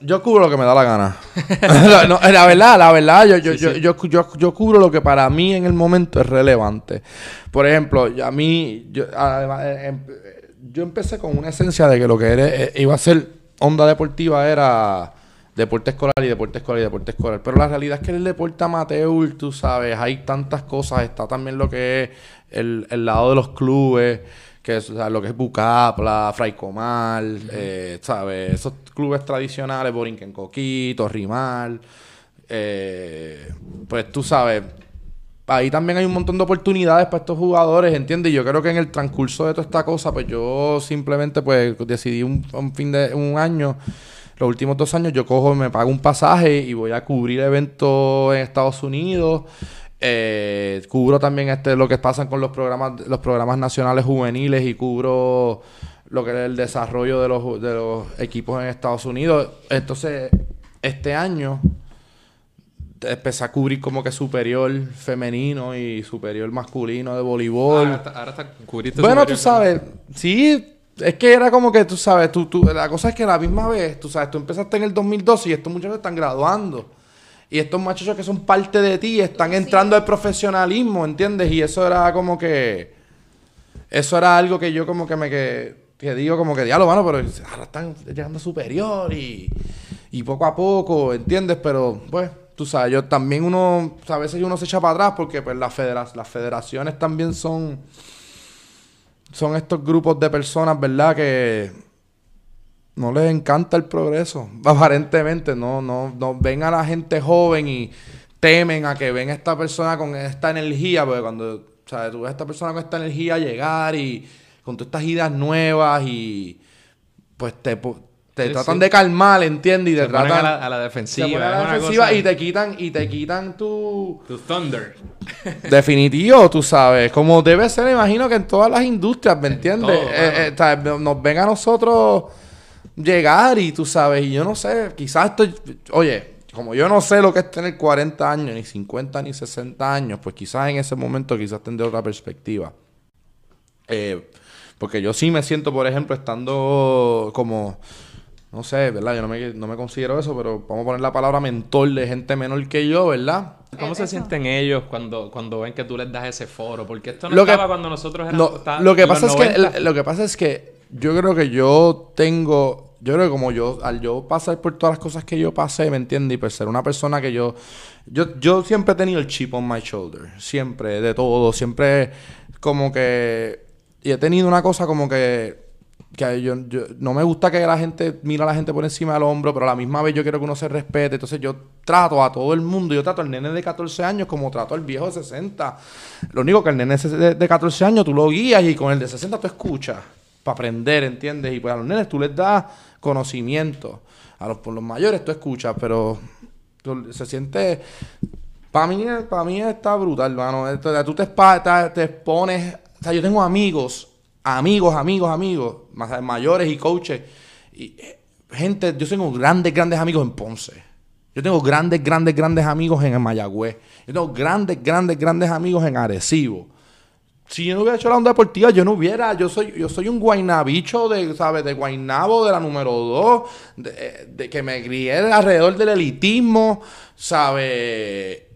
Yo cubro lo que me da la gana. (laughs) (laughs) la verdad, la verdad, yo, yo, yo, yo, yo, cubro lo que para mí en el momento es relevante. Por ejemplo, a mí, yo, eh, em, yo empecé con una esencia de que lo que era, eh, iba a ser onda deportiva era deporte escolar y deporte escolar y deporte escolar. Pero la realidad es que el deporte amateur, tú sabes, hay tantas cosas. Está también lo que es el, el lado de los clubes que es, lo que es Bucapla, Fray Comal, eh, ¿sabes? Esos clubes tradicionales, Borinquen Coquito, Rimal, eh, pues tú sabes, ahí también hay un montón de oportunidades para estos jugadores, ¿entiendes? Y yo creo que en el transcurso de toda esta cosa, pues yo simplemente pues decidí un, fin de un año, los últimos dos años yo cojo, me pago un pasaje y voy a cubrir eventos en Estados Unidos. Eh, cubro también este lo que pasa con los programas, los programas nacionales juveniles y cubro lo que es el desarrollo de los, de los equipos en Estados Unidos. Entonces, este año empecé a cubrir como que superior femenino y superior masculino de voleibol. ahora está, bueno, tú sabes, sí, es que era como que tú sabes, tú, tú, la cosa es que a la misma vez, tú sabes, tú empezaste en el 2012 y estos muchachos están graduando. Y estos muchachos que son parte de ti están entrando al profesionalismo, ¿entiendes? Y eso era como que. Eso era algo que yo como que me que, que digo como que diablo, mano, pero ahora están llegando superior y, y poco a poco, ¿entiendes? Pero, pues, tú sabes, yo también uno, a veces uno se echa para atrás porque pues las, las federaciones también son, son estos grupos de personas, ¿verdad? Que no les encanta el progreso, (laughs) aparentemente, no, no, no ven a la gente joven y temen a que ven a esta persona con esta energía, porque cuando, ¿sabes? Tú ves a esta persona con esta energía llegar y con todas estas ideas nuevas y pues te, te Sí, tratan sí. de calmar, ¿entiendes? Y te tratan a la, a la se defensiva. a la defensiva cosa- y te quitan y te quitan tu Tu Thunder. (laughs) definitivo, tú sabes, como debe ser, imagino que en todas las industrias, ¿me entiendes? todo, Eh, eh. Nos ven a nosotros llegar y tú sabes, y yo no sé, quizás estoy, oye, como yo no sé lo que es tener 40 años, ni 50, ni 60 años, pues quizás en ese momento quizás tendré otra perspectiva. Eh, porque yo sí me siento, por ejemplo, estando como, no sé, ¿verdad? Yo no me, no me considero eso, pero vamos a poner la palabra mentor de gente menor que yo, ¿verdad? ¿Cómo se eso. sienten ellos cuando, cuando ven que tú les das ese foro? Porque esto no Lo que- estaba cuando nosotros éramos... Lo, está- lo que pasa es que 90. lo que pasa es que yo creo que yo tengo yo creo que como yo al yo pasar por todas las cosas que yo pasé, ¿me entiendes? Y por ser una persona que yo yo yo siempre he tenido el chip on my shoulder, siempre de todo, siempre como que y he tenido una cosa como que que yo, yo- no me gusta que la gente mira a la gente por encima del hombro, pero a la misma vez yo quiero que uno se respete. Entonces yo trato a todo el mundo, yo trato al nene de 14 años como trato al viejo de 60. Lo único que el nene de, de 14 años tú lo guías y con el de 60 tú escuchas para aprender, ¿entiendes? Y pues a los nenes tú les das conocimiento. A los, por los mayores tú escuchas, pero tú- se siente... Para mí, para mí está brutal, hermano. Tú te, te, te expones... O sea, yo tengo amigos, amigos, amigos, amigos, más mayores y coaches. Y, eh, gente, yo tengo grandes, grandes amigos en Ponce. Yo tengo grandes, grandes, grandes amigos en Mayagüez. Yo tengo grandes, grandes, grandes amigos en Arecibo. Si yo no hubiera hecho la onda deportiva, yo no hubiera. Yo soy, yo soy un guaynabicho de, ¿sabes? De Guaynabo, de la número 2, de, de que me crié alrededor del elitismo, ¿sabes?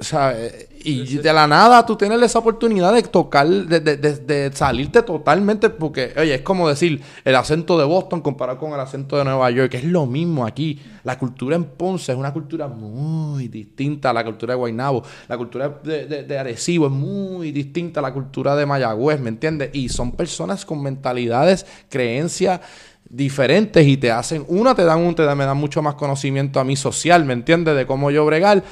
¿Sabes? Y de la nada tú tienes esa oportunidad de tocar, de, de- de- salirte totalmente, porque, oye, es como decir el acento de Boston comparado con el acento de Nueva York, es lo mismo aquí. La cultura en Ponce es una cultura muy distinta a la cultura de Guaynabo. La cultura de Arecibo es muy distinta a la cultura de Mayagüez, ¿me entiendes? Y son personas con mentalidades, creencias diferentes y te hacen, una te dan un, te dan, me dan mucho más conocimiento a mí social, ¿me entiendes? De cómo yo bregar,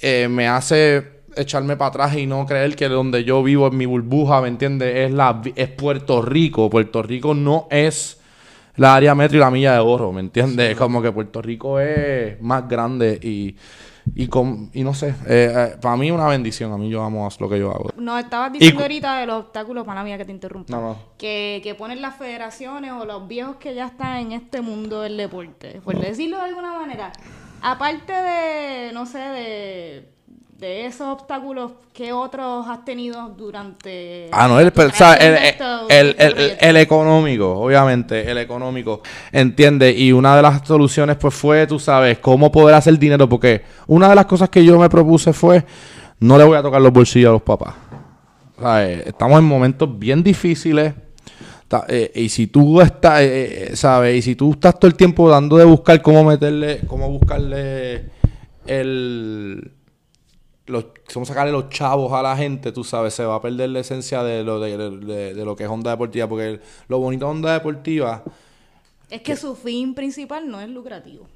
eh, me hace echarme para atrás y no creer que donde yo vivo en mi burbuja, ¿me entiendes? Es la es Puerto Rico. Puerto Rico no es la área metro y la milla de oro, ¿me entiendes? Como que Puerto Rico es más grande y y, con, y no sé, eh, eh, para mí es una bendición, a mí yo amo lo que yo hago. Nos estabas diciendo ahorita de los obstáculos, para mía que te interrumpa. No, no. Que, que ponen las federaciones o los viejos que ya están en este mundo del deporte, por decirlo de alguna manera. Aparte de, no sé, de, de esos obstáculos, ¿qué otros has tenido durante... Ah, no, el, el, este el- económico, obviamente, el económico, entiende. Y una de las soluciones, pues, fue, tú sabes, cómo poder hacer dinero, porque una de las cosas que yo me propuse fue, no le voy a tocar los bolsillos a los papás. ¿Sabes? Estamos en momentos bien difíciles. Eh, y si tú estás, eh, eh, ¿sabes? Y si tú estás todo el tiempo dando de buscar cómo meterle, cómo buscarle el, los, cómo sacarle los chavos a la gente, tú sabes, se va a perder la esencia de lo, de, de- de lo que es Honda Deportiva, porque el- lo bonito de Honda Deportiva Es que su fin principal no es lucrativo.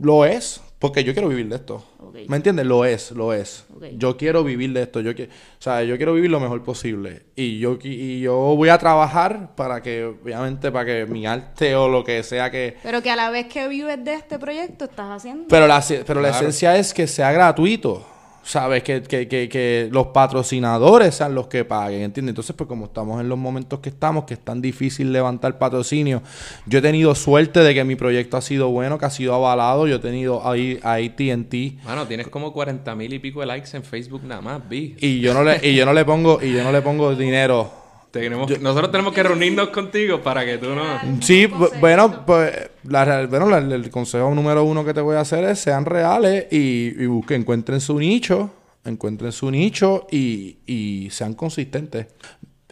lo es, porque yo quiero vivir de esto. ¿Me entiendes? Lo es, lo es. Yo quiero vivir de esto, yo qui- o sea, yo quiero vivir lo mejor posible y yo y yo voy a trabajar para que obviamente para que mi arte o lo que sea que Pero que a la vez que vives de este proyecto estás haciendo... Pero la, pero la esencia es que sea gratuito. ¿Sabes? Que, que, que, que los patrocinadores sean los que paguen, ¿entiendes? Entonces, pues como estamos en los momentos que estamos, que es tan difícil levantar patrocinio, yo he tenido suerte de que mi proyecto ha sido bueno, que ha sido avalado. Yo he tenido ahí a AT&T Mano, tienes como 40 mil y pico de likes en Facebook nada más, vi. y yo no le y yo no le pongo y yo no le pongo dinero. Tenemos, nosotros tenemos que reunirnos contigo para que tú no... Sí, bu- bueno, pues la, bueno, la- el consejo número uno que te voy a hacer es sean reales y, y busquen, encuentren su nicho, encuentren su nicho y, y sean consistentes.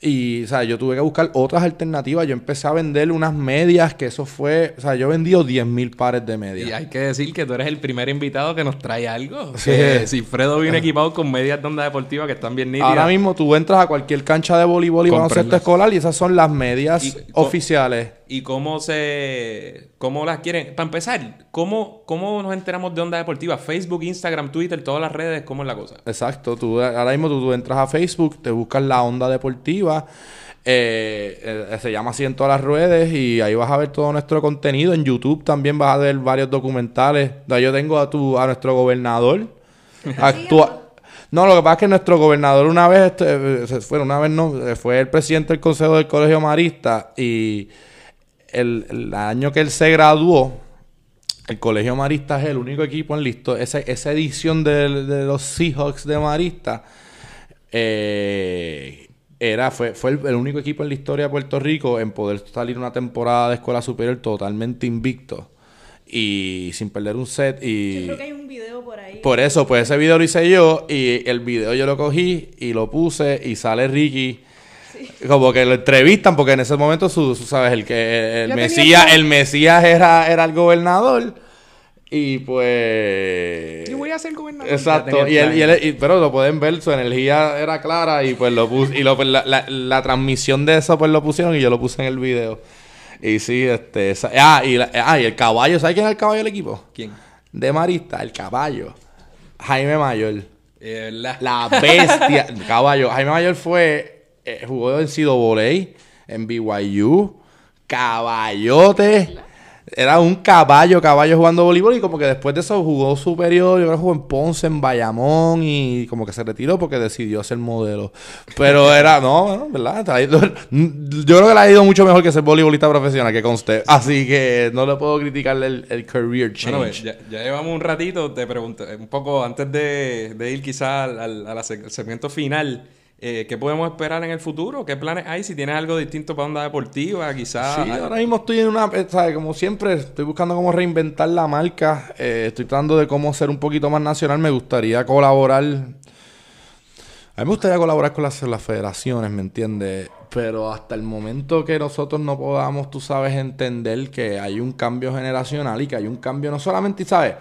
Y, o sea, yo tuve que buscar otras alternativas. Yo empecé a vender unas medias, que eso fue, o sea, yo he vendido 10 mil pares de Y medias. hay que decir que tú eres el primer invitado que nos trae algo. Sí. Que si Fredo viene equipado con medias de onda deportiva que están bien nítidas. Ahora mismo tú entras a cualquier cancha de voleibol y baloncesto escolar y esas son las medias Y- oficiales. Y y cómo se cómo las quieren. Para empezar, ¿cómo, ¿cómo nos enteramos de Onda Deportiva? Facebook, Instagram, Twitter, todas las redes, ¿cómo es la cosa? Exacto, tú ahora mismo tú, tú entras a Facebook, te buscas la Onda Deportiva, eh, eh, se llama así en todas las redes y ahí vas a ver todo nuestro contenido. En YouTube también vas a ver varios documentales. Yo tengo a tu a nuestro gobernador (laughs) actua no, lo que pasa es que nuestro gobernador una vez, este, se fue, una vez no, fue el presidente del Consejo del Colegio Marista y el, año que él se graduó, el Colegio Marista es el único equipo en listo, esa, esa edición de, los Seahawks de Marista, eh, era, fue, fue el, único equipo en la historia de Puerto Rico en poder salir una temporada de escuela superior totalmente invicto y sin perder un set y... Yo creo que hay un video por ahí. Por eso, pues ese video lo hice yo y el video yo lo cogí y lo puse y sale Ricky. Como que lo entrevistan porque en ese momento, su, sabes, el que el Mesías, el Mesías era, era el gobernador. Y pues. Yo voy a ser gobernador. Exacto. Y, él, pero lo pueden ver, su energía era clara y pues lo puse. y lo, pues, la, la, la, transmisión de eso pues lo pusieron y yo lo puse en el video. Y sí, este. ah, y ah, y el caballo, ¿sabes quién es el caballo del equipo? ¿Quién? De Marista, el caballo. Jaime Mayor. Eh, la... bestia. el (laughs) caballo. Jaime Mayor fue. Eh, jugó en Sido Voley, en BYU. Caballote. Era un caballo, caballo jugando voleibol y como que después de eso jugó superior, yo creo que jugó en Ponce, en Bayamón y como que se retiró porque decidió ser modelo. Pero (laughs) era, no, ¿verdad? Yo creo que le ha ido mucho mejor que ser voleibolista profesional que conste. Así que no le puedo criticarle el, career change. Bueno, ya, llevamos un ratito, te pregunto, un poco antes de, ir quizás al, al segmento final. Eh, ¿Qué podemos esperar en el futuro? ¿Qué planes hay? Si tienes algo distinto para onda deportiva, quizás. Sí, ahora mismo estoy en una. Eh, ¿sabes? Como siempre, estoy buscando cómo reinventar la marca. Eh, estoy tratando de cómo ser un poquito más nacional. Me gustaría colaborar. A mí me gustaría colaborar con las, las federaciones, ¿me entiendes? Pero hasta el momento que nosotros no podamos, tú sabes, entender que hay un cambio generacional y que hay un cambio no solamente, ¿sabes?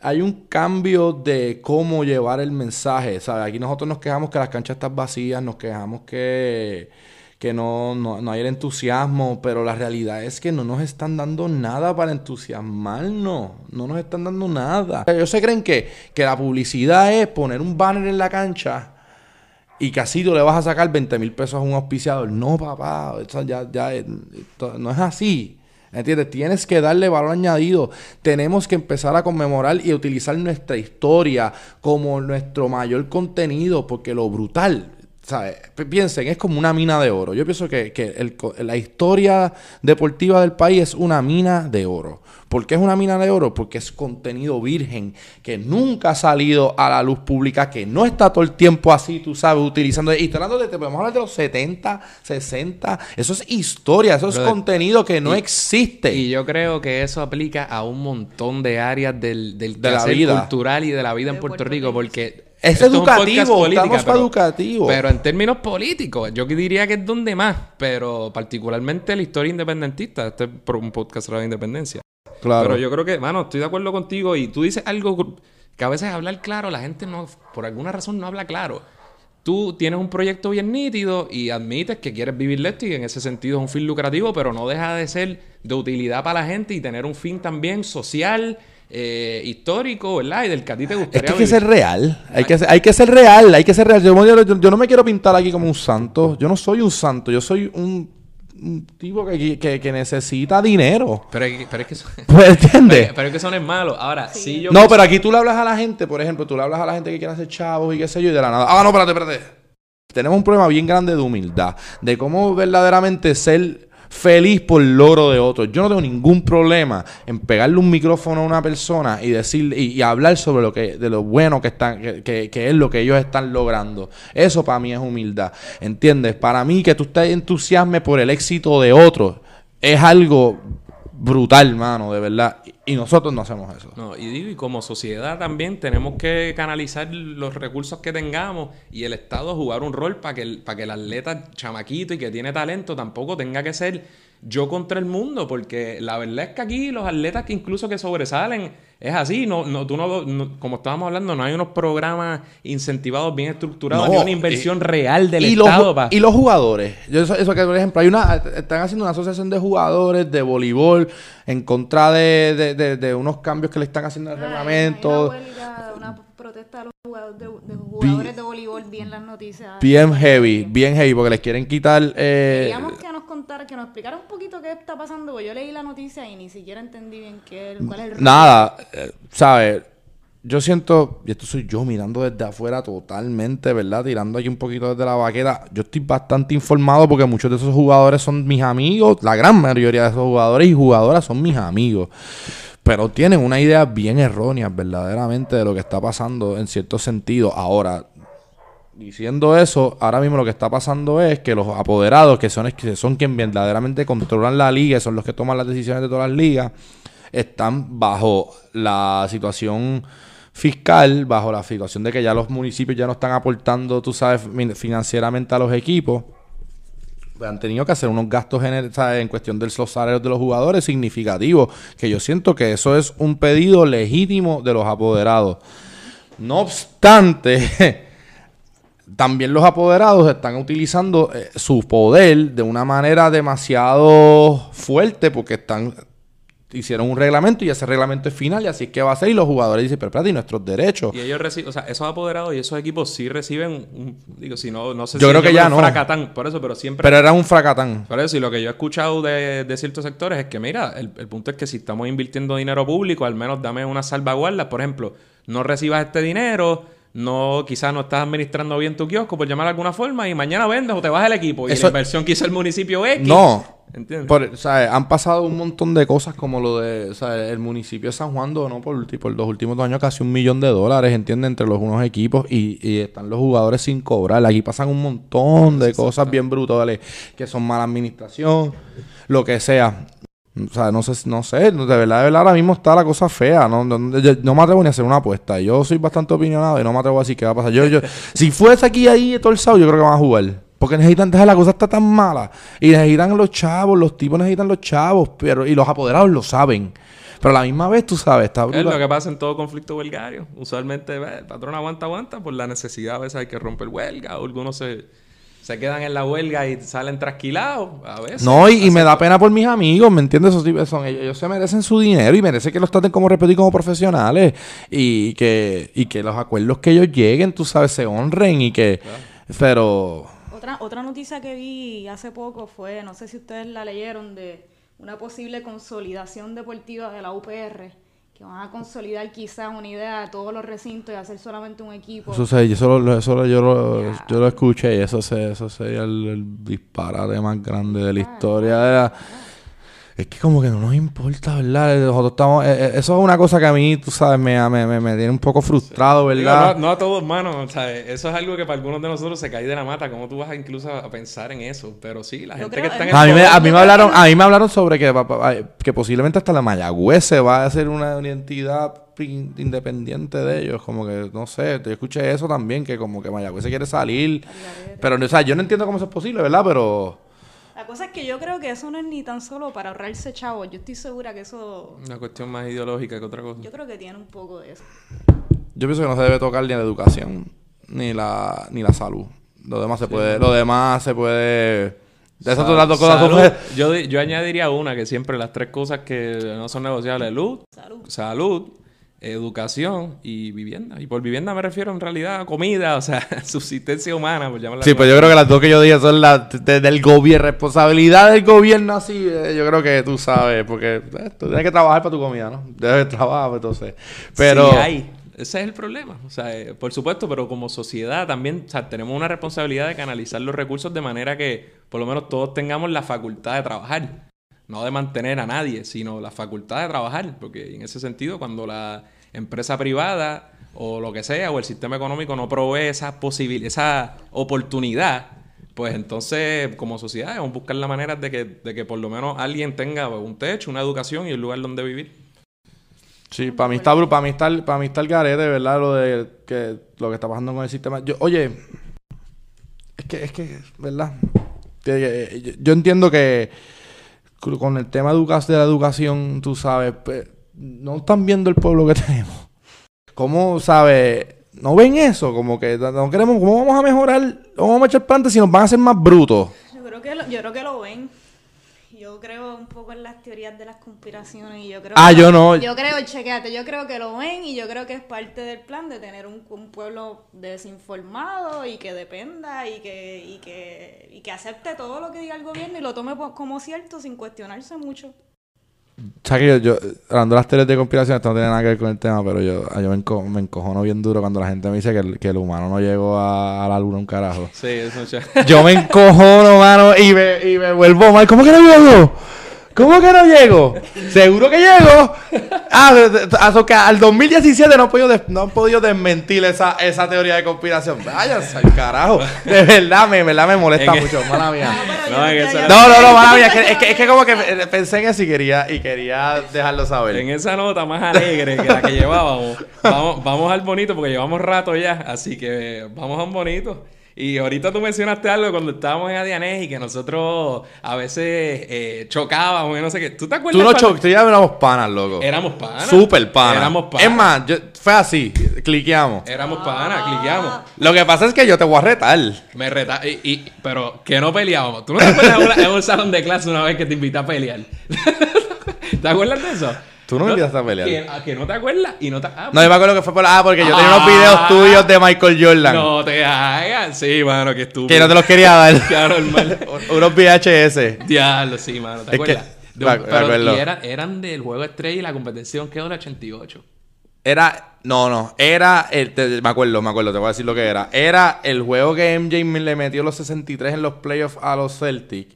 Hay un cambio de cómo llevar el mensaje. ¿sabes? Aquí nosotros nos quejamos que las canchas están vacías, nos quejamos que, que no, no, hay el entusiasmo, pero la realidad es que no nos están dando nada para entusiasmarnos. No nos están dando nada. Ellos se creen que, que la publicidad es poner un banner en la cancha y así tú le vas a sacar 20 mil pesos a un auspiciador. No, papá, ya, ya no es así. ¿Entiendes? Tienes que darle valor añadido. Tenemos que empezar a conmemorar y utilizar nuestra historia como nuestro mayor contenido, porque lo brutal, ¿sabes? Piensen, es como una mina de oro. Yo pienso que, que la historia deportiva del país es una mina de oro. ¿Por qué es una mina de oro? Porque es contenido virgen que nunca ha salido a la luz pública, que no está todo el tiempo así, tú sabes, utilizando. Y hablando de, te podemos hablar de los 70, 60. Eso es historia, eso es contenido que no existe. Y yo creo que eso aplica a un montón de áreas del, del de la vida cultural y de la vida en Puerto, Rico, porque es educativo, estamos para educativo. Pero en términos políticos, yo diría que es donde más, pero particularmente la historia independentista. Este es un podcast de la independencia. Pero yo creo que, mano, estoy de acuerdo contigo y tú dices algo que a veces hablar claro, la gente no, por alguna razón no habla claro. Tú tienes un proyecto bien nítido y admites que quieres vivir esto y en ese sentido es un fin lucrativo, pero no deja de ser de utilidad para la gente y tener un fin también social, eh, histórico, ¿verdad? Y del que a ti te gustaría. Es que hay que ser real. Hay que, hay que ser real. Hay que ser real. yo no me quiero pintar aquí como un santo. Yo no soy un santo. Yo soy un un tipo que, que, necesita dinero. Pero, pero es que eso, (laughs) pues, ¿entiendes? Pero, es que son es malo. Ahora, sí, yo... No, pero aquí tú le hablas a la gente, por ejemplo, tú le hablas a la gente que quiere hacer chavos y qué sé yo, y de la nada... Ah, no, espérate, espérate. Tenemos un problema bien grande de humildad, de cómo verdaderamente ser feliz por el logro de otros. Yo no tengo ningún problema en pegarle un micrófono a una persona y decir y, hablar sobre lo que de lo bueno que están que, es lo que ellos están logrando. Eso para mí es humildad, ¿entiendes? Para mí que tú estés entusiasme por el éxito de otros es algo brutal, mano, de verdad. Y nosotros no hacemos eso. No, y como sociedad también tenemos que canalizar los recursos que tengamos y el Estado jugar un rol para que, el, para que el atleta chamaquito y que tiene talento tampoco tenga que ser yo contra el mundo, porque la verdad es que aquí los atletas que incluso que sobresalen es así, no, no, tú no, no- como estábamos hablando, no hay unos programas incentivados bien estructurados, No, ni una inversión y- real del y Estado. Los, pa- y los jugadores. Yo eso, eso que, por ejemplo, hay una, están haciendo una asociación de jugadores de voleibol en contra de, de- de- de unos cambios que le están haciendo al reglamento. Hay una, huelga, una protesta de los jugadores de, de jugadores de voleibol, bien las noticias. Bien heavy, bien heavy, porque les quieren quitar... Eh, que que nos explicara un poquito qué está pasando, porque yo leí la noticia y ni siquiera entendí bien qué, cuál es el Nada, eh, ¿sabes? Yo siento, y esto soy yo mirando desde afuera totalmente, ¿verdad? Tirando aquí un poquito desde la vaqueta. Yo estoy bastante informado porque muchos de esos jugadores son mis amigos. La gran mayoría de esos jugadores y jugadoras son mis amigos. Pero tienen una idea bien errónea, verdaderamente, de lo que está pasando en cierto sentido. Ahora, diciendo eso, ahora mismo lo que está pasando es que los apoderados, que son, son quienes verdaderamente controlan la liga, son los que toman las decisiones de todas las ligas, están bajo la situación fiscal, bajo la situación de que ya los municipios ya no están aportando, tú sabes, fin- financieramente a los equipos. Pues han tenido que hacer unos gastos ¿sabes? en cuestión de los salarios de los jugadores significativos, que yo siento que eso es un pedido legítimo de los apoderados. No obstante, (laughs) también los apoderados están utilizando eh, su poder de una manera demasiado fuerte porque están hicieron un reglamento y ese reglamento es final y así es que va a ser y los jugadores dicen, pero espérate, ¿y nuestros derechos? Y ellos reciben, o sea, esos apoderados y esos equipos sí reciben, un- digo, si no, no sé Yo si creo que ya un no. fracatán, por eso, pero siempre Pero era un fracatán. Por eso, y lo que yo he escuchado de, de ciertos sectores es que, mira, el, el punto es que si estamos invirtiendo dinero público, al menos dame unas salvaguardas. Por ejemplo, no recibas este dinero, no quizás no estás administrando bien tu kiosco, por llamar de alguna forma, y mañana vendes o te vas el equipo. Y Eso- la inversión que hizo el municipio X. No. ¿Entiendes? Por- han pasado un montón de cosas como lo de, el municipio de San Juan donó por, por los últimos dos años casi un millón de dólares, ¿entiendes? Entre los unos equipos y, y están los jugadores sin cobrar. Aquí pasan un montón de cosas bien brutales que son mala administración, lo que sea. O sea, no sé, no sé, de verdad, de verdad, ahora mismo está la cosa fea. No, no, yo- no me atrevo ni a hacer una apuesta. Yo soy bastante opinionado y no me atrevo a decir qué va a pasar. Yo, yo, si fuese aquí ahí sábado, yo creo que van a jugar. Porque necesitan la cosa está tan mala. Y necesitan los chavos, los tipos necesitan los chavos, pero, y los apoderados lo saben. Pero a la misma vez, tú sabes, está Es lo que pasa en todo conflicto huelgario. Usualmente, ve, el patrón aguanta, aguanta, por la necesidad a veces hay que romper huelga, o algunos se, se quedan en la huelga y salen trasquilados, a veces. No, y, y me da pena por mis amigos, ¿me entiendes? Esos tipos son, ellos, ellos se merecen su dinero y merecen que los traten como respeto y como profesionales. Y que, y que los acuerdos que ellos lleguen, tú sabes, se honren y que... Pero... Otra, otra noticia que vi hace poco fue, no sé si ustedes la leyeron, de una posible consolidación deportiva de la UPR, que van a consolidar quizás una idea de todos los recintos y hacer solamente un equipo. Eso, se- eso, lo- eso lo- yo, lo, yo lo escuché y eso, se, eso sería el, el disparate más grande de la historia. de la- Es que como que no nos importa, ¿verdad? Nosotros estamos... eh, eh, eso es una cosa que a mí, tú sabes, me, me, me, me tiene un poco frustrado, Digo, ¿verdad? no, no a todos, mano. O sea, eso es algo que para algunos de nosotros se cae de la mata. ¿Cómo tú vas a incluso a pensar en eso? Pero sí, la gente creo- que está en el A mí, me, a mí me hablaron, a mí me hablaron sobre que, que posiblemente hasta la Mayagüez se va a hacer una, una entidad in- independiente de ellos. Como que, no sé, yo escuché eso también, que como que Mayagüez se quiere salir. Pero, o sea, yo no entiendo cómo eso es posible, ¿verdad? Pero... La cosa es que yo creo que eso no es ni tan solo para ahorrarse chavos. Yo estoy segura que eso... Una cuestión más ideológica que otra cosa. Yo creo que tiene un poco de eso. Yo pienso que no se debe tocar ni la educación ni la ni la salud. Lo demás se puede, lo demás se puede. De esas las dos cosas salud, yo, yo añadiría una que siempre las tres cosas que no son negociables: luz, Salud. salud, educación y vivienda. Y por vivienda me refiero en realidad a comida, o sea, (laughs) subsistencia humana, por llamarla Sí, pues yo creo que las dos que yo dije son las de- del gobierno, responsabilidad del gobierno así, eh, yo creo que tú sabes, porque eh, tú tienes que trabajar para tu comida, ¿no? Debes trabajar, entonces. Pero Sí hay. Ese es el problema. O sea, eh, por supuesto, pero como sociedad también o sea, tenemos una responsabilidad de canalizar los recursos de manera que por lo menos todos tengamos la facultad de trabajar. No de mantener a nadie, sino la facultad de trabajar. Porque en ese sentido, cuando la empresa privada o lo que sea, o el sistema económico no provee esa posibilidad, esa oportunidad, pues entonces como sociedad debemos buscar la manera de que, de que por lo menos alguien tenga un techo, una educación y un lugar donde vivir. Sí, para mí está para mí está, para mí está el garete, ¿verdad? Lo de que lo que está pasando con el sistema. Yo, oye, es que, es que, ¿verdad? Eh, yo entiendo que con el tema de la educación, tú sabes, no están viendo el pueblo que (laughs) tenemos. ¿Cómo, sabe? ¿No ven eso? Como que no queremos, ¿cómo vamos a mejorar? ¿Cómo vamos a echar para si nos van a hacer más brutos? Yo creo que yo creo que lo ven. Yo creo un poco en las teorías de las conspiraciones y yo creo Ah, que- yo no. Yo creo, chequéate, yo creo que lo ven y yo creo que es parte del plan de tener un, un pueblo desinformado y que dependa y que, y que y que acepte todo lo que diga el gobierno y lo tome como cierto sin cuestionarse mucho. O sea que yo, yo, hablando de las teorías de conspiración, esto no tiene nada que ver con el tema, pero yo, yo me, enco- me encojono bien duro cuando la gente me dice que el, que el humano no llegó a, a la luna un carajo. (laughs) Sí, eso ya. Yo me encojono, mano, y me, y me vuelvo mal. ¿Cómo que no llego? ¿Cómo que no llego? ¿Seguro que llego? Ah, de- de- ah, so que al 2017 no han podido, des- no han podido desmentir esa, esa teoría de conspiración. Váyanse al carajo. De verdad, me, verdad me molesta Es que- mucho, mala mía. No, en eso- No, no, no, mala mía. Es que, (laughs) es que, es que como que eh, pensé en eso y quería, y quería dejarlo saber. En esa nota más alegre que la que llevábamos, vamos, vamos al bonito porque llevamos rato ya, así que vamos a un bonito. Y ahorita tú mencionaste algo cuando estábamos en Adianés y que nosotros a veces eh, chocábamos y no sé qué. ¿Tú te acuerdas? Tú no cuando- choc, tú ya éramos panas, loco. Éramos panas. Super panas. Éramos panas. Es más, yo- fue así, cliqueamos. Éramos panas, cliqueamos. Lo que pasa es que yo te voy a retar. Me reta y, y- pero que no peleábamos. ¿Tú no te acuerdas en un salón de clase una vez que te invité a pelear? (laughs) ¿Te acuerdas de eso? Tú no invitaste a pelear. Que, a que no te acuerdas y no te... ah, No, yo me acuerdo que fue por... Ah, porque yo tenía unos Ah. videos tuyos de Michael Jordan. No te hagas. Sí, mano, que estúpido. Que no te los quería dar. (laughs) Claro, normal. (laughs) unos VHS. Diablo, sí, mano. ¿Te Es que- acuerdas? De un- me pero- acuerdo. y era- eran del juego estrella y la competición quedó en el 88. Era... No, no. Era... El, te- me acuerdo, me acuerdo. Te voy a decir lo que era. Era el juego que MJ le metió los 63 en los playoffs a los Celtics.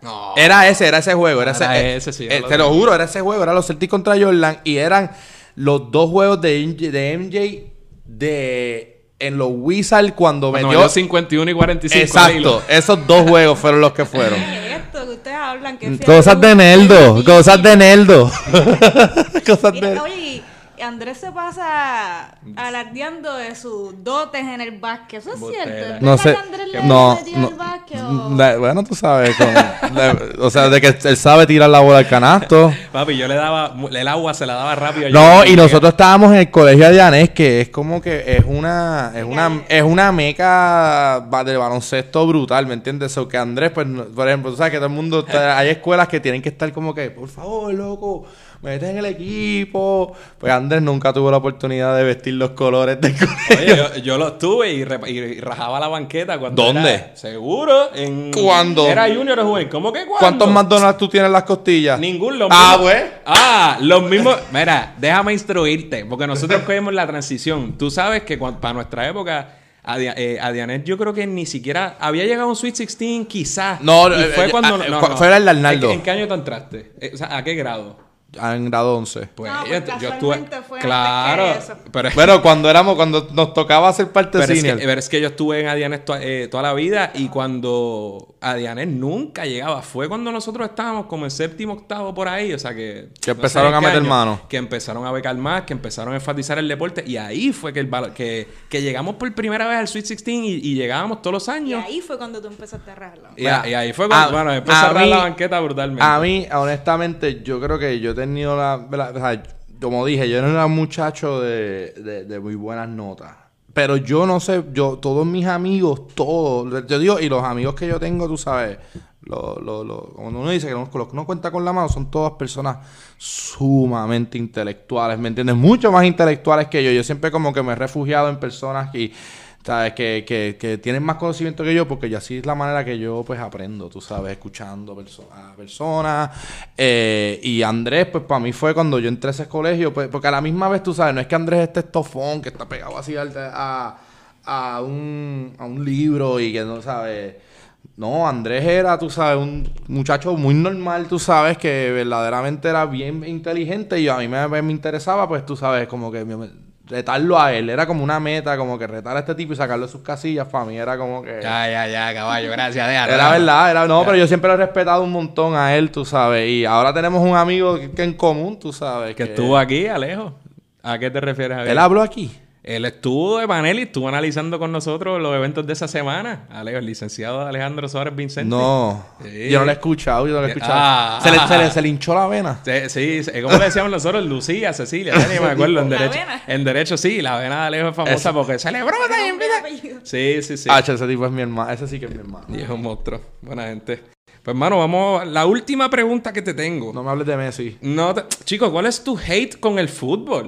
No. Era ese, era ese juego. Era, Era ese, ese, sí, eh, lo te lo juro, era ese juego. Era los Celtics contra Jordan. Y eran los dos juegos de, MJ de MJ de... En los Wizards cuando, Cuando metió... metió 51 y 45 al Exacto. Esos dos juegos fueron los que fueron. ¿Qué es (laughs) esto que ustedes hablan? Que Cosas de Neldo, cosas de Neldo. (laughs) cosas de... oye, y Andrés se pasa alardeando de sus dotes en el básquet. ¿Eso es Botella. cierto? ¿Es No sé. que No, metió no. al básquet o- de- bueno, tú sabes. con- de- o sea, de que él sabe tirar la bola al canasto. (laughs) Papi, yo le daba... El agua se la daba rápido. No, y nosotros estábamos en el colegio de Anés, que es como que es una, es una, es una meca ba- de baloncesto brutal, ¿me entiendes? O que Andrés, pues, por ejemplo, tú sabes que todo el mundo, está- hay escuelas que tienen que estar como que, por favor, loco, mete en el equipo. Pues Andrés nunca tuvo la oportunidad de vestir los colores del colegio. Oye, yo, yo lo tuve y, re- y rajaba la banqueta cuando ¿Dónde? era- seguro. En, ¿Cuándo? Era junior o juvenil. ¿Cómo que cuándo? ¿Cuántos McDonald's tú tienes en las costillas? Ningún los Ah, mismos- pues. Ah, los mismos. Mira, déjame instruirte, porque nosotros cogemos la transición. Tú sabes que para nuestra época, a, eh, a Dianet yo creo que ni siquiera había llegado un Sweet 16, quizás. No, Y eh, fue eh, cuando. no, fue- no. fue el de Arnaldo. ¿En, en qué año tú entraste? O sea, ¿a qué grado? Ah, En grado 11. Pues, Ah, yo, pues yo estuve. Claro, pero, Bueno, cuando éramos, cuando nos tocaba hacer parte pero, es que, senior. pero es que yo estuve en Adianes to- eh, toda la vida y cuando Adianes nunca llegaba, fue cuando nosotros estábamos como en séptimo, octavo por ahí, o sea que... Que empezaron a meter año, mano. Que empezaron a becar más, que empezaron a enfatizar el deporte y ahí fue que, el que, que llegamos por primera vez al Sweet 16 y, y llegábamos todos los Y años. ahí fue cuando tú empezaste a rajarla. Y, y ahí fue cuando, A- bueno, empezó a a mí- la banqueta brutalmente. A mí, honestamente, yo creo que yo tenido la... la- o sea, como dije, yo no era un muchacho de, de- muy buenas notas. Pero yo no sé, yo, todos mis amigos, todos, yo digo, y los amigos que yo tengo, tú sabes, lo, lo, cuando uno dice que no- uno cuenta con la mano son todas personas sumamente intelectuales, ¿me entiendes? Mucho más intelectuales que yo. Yo siempre como que me he refugiado en personas que, ¿sabes? Que, que, que tienen más conocimiento que yo, porque ya así es la manera que yo pues aprendo, tú sabes, escuchando a personas. Eh, y Andrés, pues para mí fue cuando yo entré a ese colegio, pues, porque a la misma vez, tú sabes, no es que Andrés esté estofón, que está pegado así a, a, un, a un libro y que no sabe. No, Andrés era, tú sabes, un muchacho muy normal, tú sabes, que verdaderamente era bien inteligente y a mí me, me interesaba, pues tú sabes, como que me- retarlo a él. Era como una meta, como que retar a este tipo y sacarlo de sus casillas. Para mí era como que... Ya, ya, ya, caballo, gracias. (laughs) déjalo, Era verdad, era, no, Ya. pero yo siempre lo he respetado un montón a él, tú sabes. Y ahora tenemos un amigo que, que en común, tú sabes. Que estuvo aquí, Alejo. ¿A qué te refieres, Javier? Él habló aquí. Él estuvo de panel y estuvo analizando con nosotros los eventos de esa semana. Ale- el licenciado Alejandro Suárez Vicente. No, Sí. yo no lo he escuchado, yo no lo he escuchado. Ah. se, le, se, le, se le hinchó la vena. Sí, sí, como le decíamos nosotros, Lucía, Cecilia, ya ni me (laughs) acuerdo. En La derecho, vena. en derecho sí, la vena de Alejo es famosa Eso. porque celebró también, Nombre y apellido. Sí, sí, sí. Ah, ese tipo es mi hermano. Ese sí que es mi hermano. Y es un monstruo. Buena gente. Pues, hermano, vamos. La última pregunta que te tengo. No me hables de Messi. No te- Chico, ¿cuál es tu hate con el fútbol?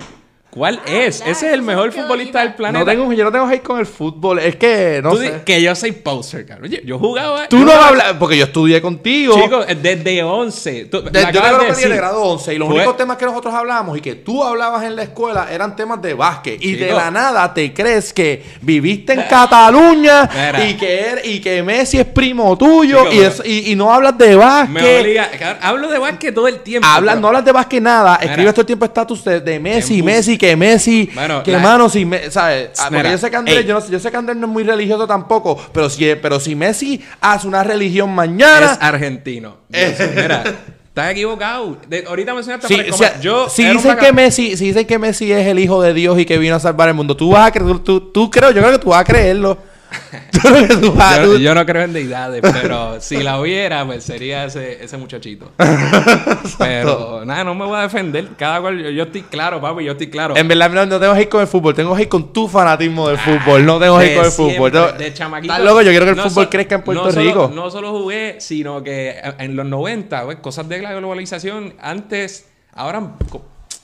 ¿Cuál es? ¿verdad? Ese es el mejor futbolista del planeta. No tengo, yo no tengo hate con el fútbol. Es que, no Tú sé. que yo soy poser, cabrón. Oye, yo jugaba. Tú yo no hablas... Porque yo estudié contigo. Chico, desde 11. Tú, me De- yo acabas tengo de grado 11 y los únicos temas que nosotros hablamos y que tú hablabas en la escuela eran temas de básquet. Y de la nada te crees que viviste en Cataluña (laughs) Mira. y que, er- y que Messi es primo tuyo Chico, y, es- y, y no hablas de Me básquet. obliga. cabrón, Hablo de básquet todo el tiempo. Hablas, pero- no hablas de básquet nada. Escribes todo el tiempo estatus de, de Messi, Messi, que Messi, que la- mano, si me, ¿sabes? Ah, Porque yo sé que Andrés, yo, no yo sé que Andrés no es muy religioso tampoco, pero si, pero si Messi hace una religión mañana, Es argentino. Sé, Mira, estás equivocado. De- ahorita mencionaste Comas. Yo si vaga- que Messi, si dicen que Messi es el hijo de Dios y que vino a salvar el mundo, tú vas a creer, tú, tú, tú creo, yo creo que tú vas a creerlo. (laughs) Yo que no creo en deidades, pero si la hubiera, pues sería ese, ese muchachito. (laughs) pero nada, no me voy a defender. Cada cual, yo, yo estoy claro, papi, yo estoy claro. En verdad no, no tengo hate con el fútbol, tengo hate con tu fanatismo del fútbol, no tengo De hate con el fútbol. Yo- de chamaquito. Estás loco, yo quiero que el No fútbol so- crezca en Puerto no solo- Rico. no solo jugué, sino que en los 90, pues, cosas de la globalización, antes, ahora,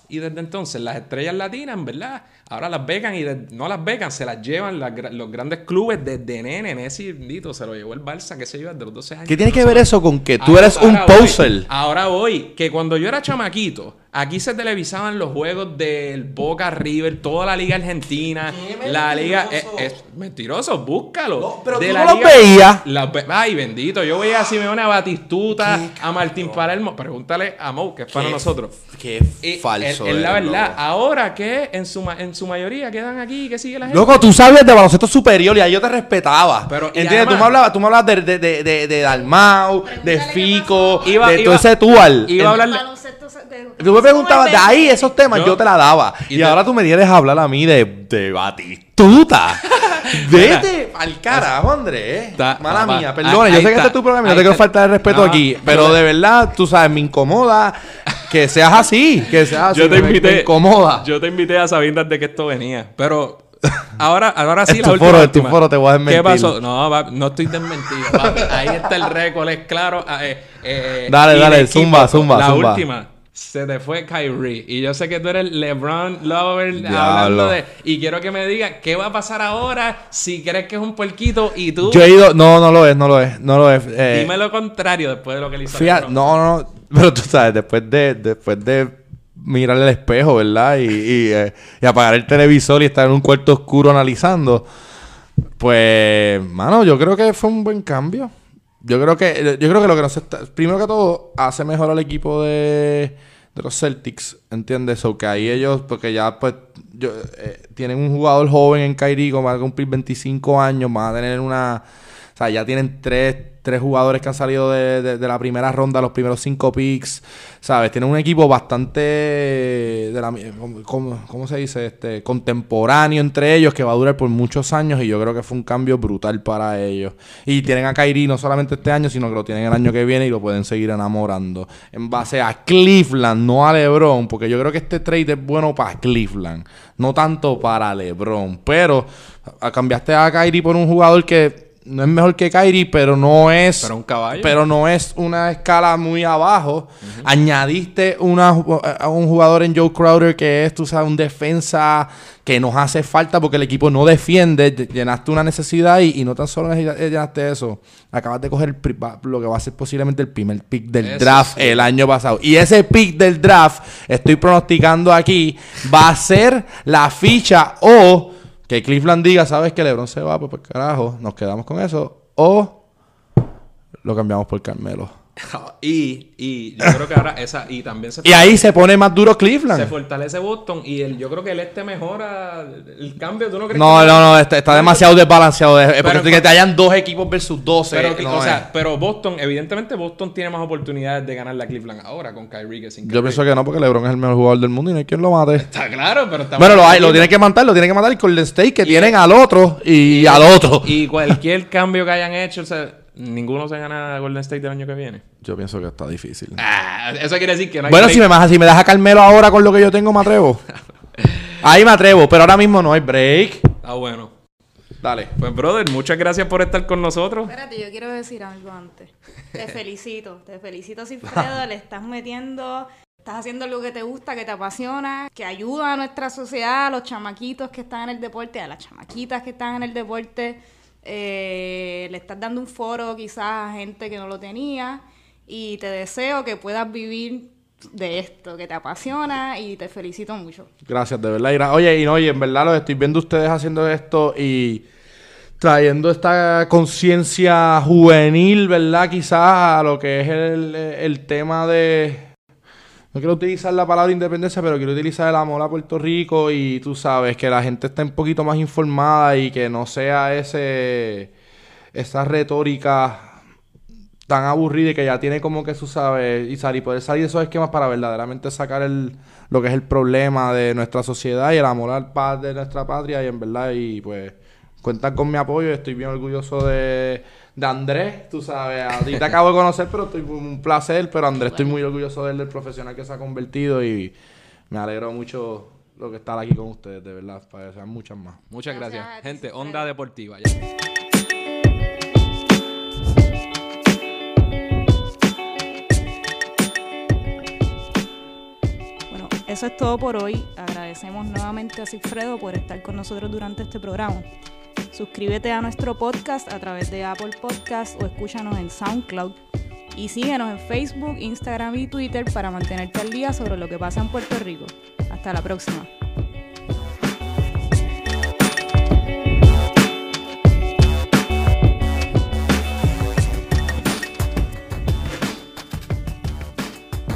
y desde entonces, las estrellas latinas, ¿verdad? Ahora las becan y de- no las becan, se las llevan las los grandes clubes desde nene. Messi, bendito, se lo llevó el Barça, qué sé yo, desde los 12 años. ¿Qué tiene No que ver eso con que tú Ahora- eres un voy. poser? ahora voy, que cuando yo era chamaquito, aquí se televisaban los juegos del Boca River, toda la liga argentina, Qué la liga mentiroso. es, es mentiroso, búscalo. No, pero De tú la no los liga- veías. Ay, bendito, yo veía a Simeone a Batistuta, a Martín Palermo, pregúntale a Mo, que es para Qué nosotros. Qué Y falso. Es, es la verdad. loco. Ahora que en su, en su mayoría quedan aquí, que sigue la gente. Loco, tú sabes de baloncesto superior y ahí yo te respetaba. Pero, ¿Entiendes? además- tú me hablabas, tú me hablabas de, de, de, de, de Dalmau, de Fico. Iba- de todo ese tual. iba a hablar- de- Preguntabas de ahí esos temas, Yo- yo, te la daba. y Y, ahora tú me quieres hablar a mí de, de Batistuta. (laughs) Vete al carajo, Andrés. Mala mía, perdona. Yo sé que este es tu programa y no te quiero faltar el respeto No, aquí. Pero de verdad, tú sabes, me incomoda que seas así. Que seas así. yo te invité. Me incomoda. Yo te invité a sabiendas de que esto venía. Pero ahora, ahora sí Es la tu última. foro, es tu última. foro, te voy a desmentir. ¿Qué pasó? No, va- no estoy desmentido. papi. Ahí está el récord, es claro. ah, eh, eh, Dale, dale, zumba, zumba, La zumba. última. Se te fue Kyrie. Y yo sé que tú eres LeBron Lover hablando de. Y quiero que me digas qué va a pasar ahora si crees que es un puerquito y tú. Yo he ido. No, no lo es, no lo es. No lo es. eh, Dime lo contrario después de lo que le hizo Fíjate, no, no, no, pero tú sabes, después de, después de mirar el espejo, ¿verdad? Y, y, eh, y apagar el televisor y estar en un cuarto oscuro analizando, pues, mano, yo creo que fue un buen cambio. Yo creo que, yo creo que lo que nos está, primero que todo, hace mejor al equipo de, los Celtics, ¿entiendes? O que ahí ellos, porque ya pues eh, tienen un jugador joven en Kyrie, como va a cumplir 25 años, van a tener una, o sea, ya tienen tres, tres jugadores que han salido de, la primera ronda, los primeros cinco picks, ¿sabes? Tienen un equipo bastante, de ¿cómo, cómo- se dice? Este, contemporáneo entre ellos, que va a durar por muchos años y yo creo que fue un cambio brutal para ellos. Y tienen a Kyrie no solamente este año, sino que lo tienen el año que viene y lo pueden seguir enamorando. En base a Cleveland, no a LeBron, porque yo creo que este trade es bueno para Cleveland, no tanto para LeBron. Pero a- cambiaste a Kyrie por un jugador que no es mejor que Kyrie, pero no es. Pero un caballo. Pero no es una escala muy abajo. Añadiste una, a un jugador en Joe Crowder que es, tú sabes, un defensa que nos hace falta porque el equipo no defiende. Ll- Llenaste una necesidad y, y no tan solo eh, llenaste eso. Acabas de coger el lo que va a ser posiblemente el primer pick del Eso draft sí. el año pasado. Y ese pick del draft, estoy pronosticando aquí, va a ser la ficha o que Cleveland diga, sabes que LeBron se va, pues por carajo, nos quedamos con eso. O lo cambiamos por Carmelo. (laughs) y, y yo creo que ahora esa, y también se Y ahí se pone más duro se Cleveland. fortalece Boston y el, yo creo que el este mejora el cambio. ¿Tú no crees No, que- no, no, está, está demasiado desbalanceado. Es Pero- porque te hayan dos equipos versus 12. Pero, no o sea, pero Boston, evidentemente Boston tiene más oportunidades de ganar la Cleveland ahora con Kyrie que sin Yo Kyrie. pienso que no, porque LeBron es el mejor jugador del mundo y no hay quien lo mate. Está claro, pero está Bueno, lo, hay, lo tiene que matar, lo tiene que matar el Golden State, que tienen al otro y, al otro. Y cualquier cambio que hayan hecho, o sea, ninguno se gana a Golden State el año que viene. Yo pienso que está difícil. Ah, eso quiere decir que no hay Bueno, break. si me, das- si me das a Carmelo ahora con lo que yo tengo, me atrevo. (laughs) Ahí me atrevo, pero ahora mismo no hay break. Ah, bueno. Dale. Pues, brother, muchas gracias por estar con nosotros. Espérate, yo quiero decir algo antes. Te (laughs) felicito, te felicito, (laughs) Silfredo. le estás metiendo, estás haciendo algo que te gusta, que te apasiona, que ayuda a nuestra sociedad, a los chamaquitos que están en el deporte, a las chamaquitas que están en el deporte. Eh, le estás dando un foro quizás a gente que no lo tenía. Y te deseo que puedas vivir de esto, que te apasiona y te felicito mucho. Gracias, de verdad. Y gra- Oye, y no, y en verdad lo estoy viendo ustedes haciendo esto y trayendo esta conciencia juvenil, ¿verdad? Quizás a lo que es el, el tema de... No quiero utilizar la palabra independencia, pero quiero utilizar el amor a Puerto Rico y tú sabes que la gente esté un poquito más informada y que no sea ese esa retórica tan aburrida y que ya tiene como que su sabes y salir poder salir de esos esquemas para verdaderamente sacar el lo que es el problema de nuestra sociedad y el amor al paz de nuestra patria y en verdad y pues cuentan con mi apoyo estoy bien orgulloso de, de Andrés tú sabes a ti te acabo de conocer pero estoy un placer pero Andrés estoy muy orgulloso de él del profesional que se ha convertido y me alegro mucho lo que estar aquí con ustedes de verdad para que sean muchas más Muchas gracias. Gente. Onda Deportiva. ya. Bueno, eso es todo por hoy. Agradecemos nuevamente a Sigfredo por estar con nosotros durante este programa. Suscríbete a nuestro podcast a través de Apple Podcast o escúchanos en SoundCloud. Y síguenos en Facebook, Instagram y Twitter para mantenerte al día sobre lo que pasa en Puerto Rico. Hasta la próxima.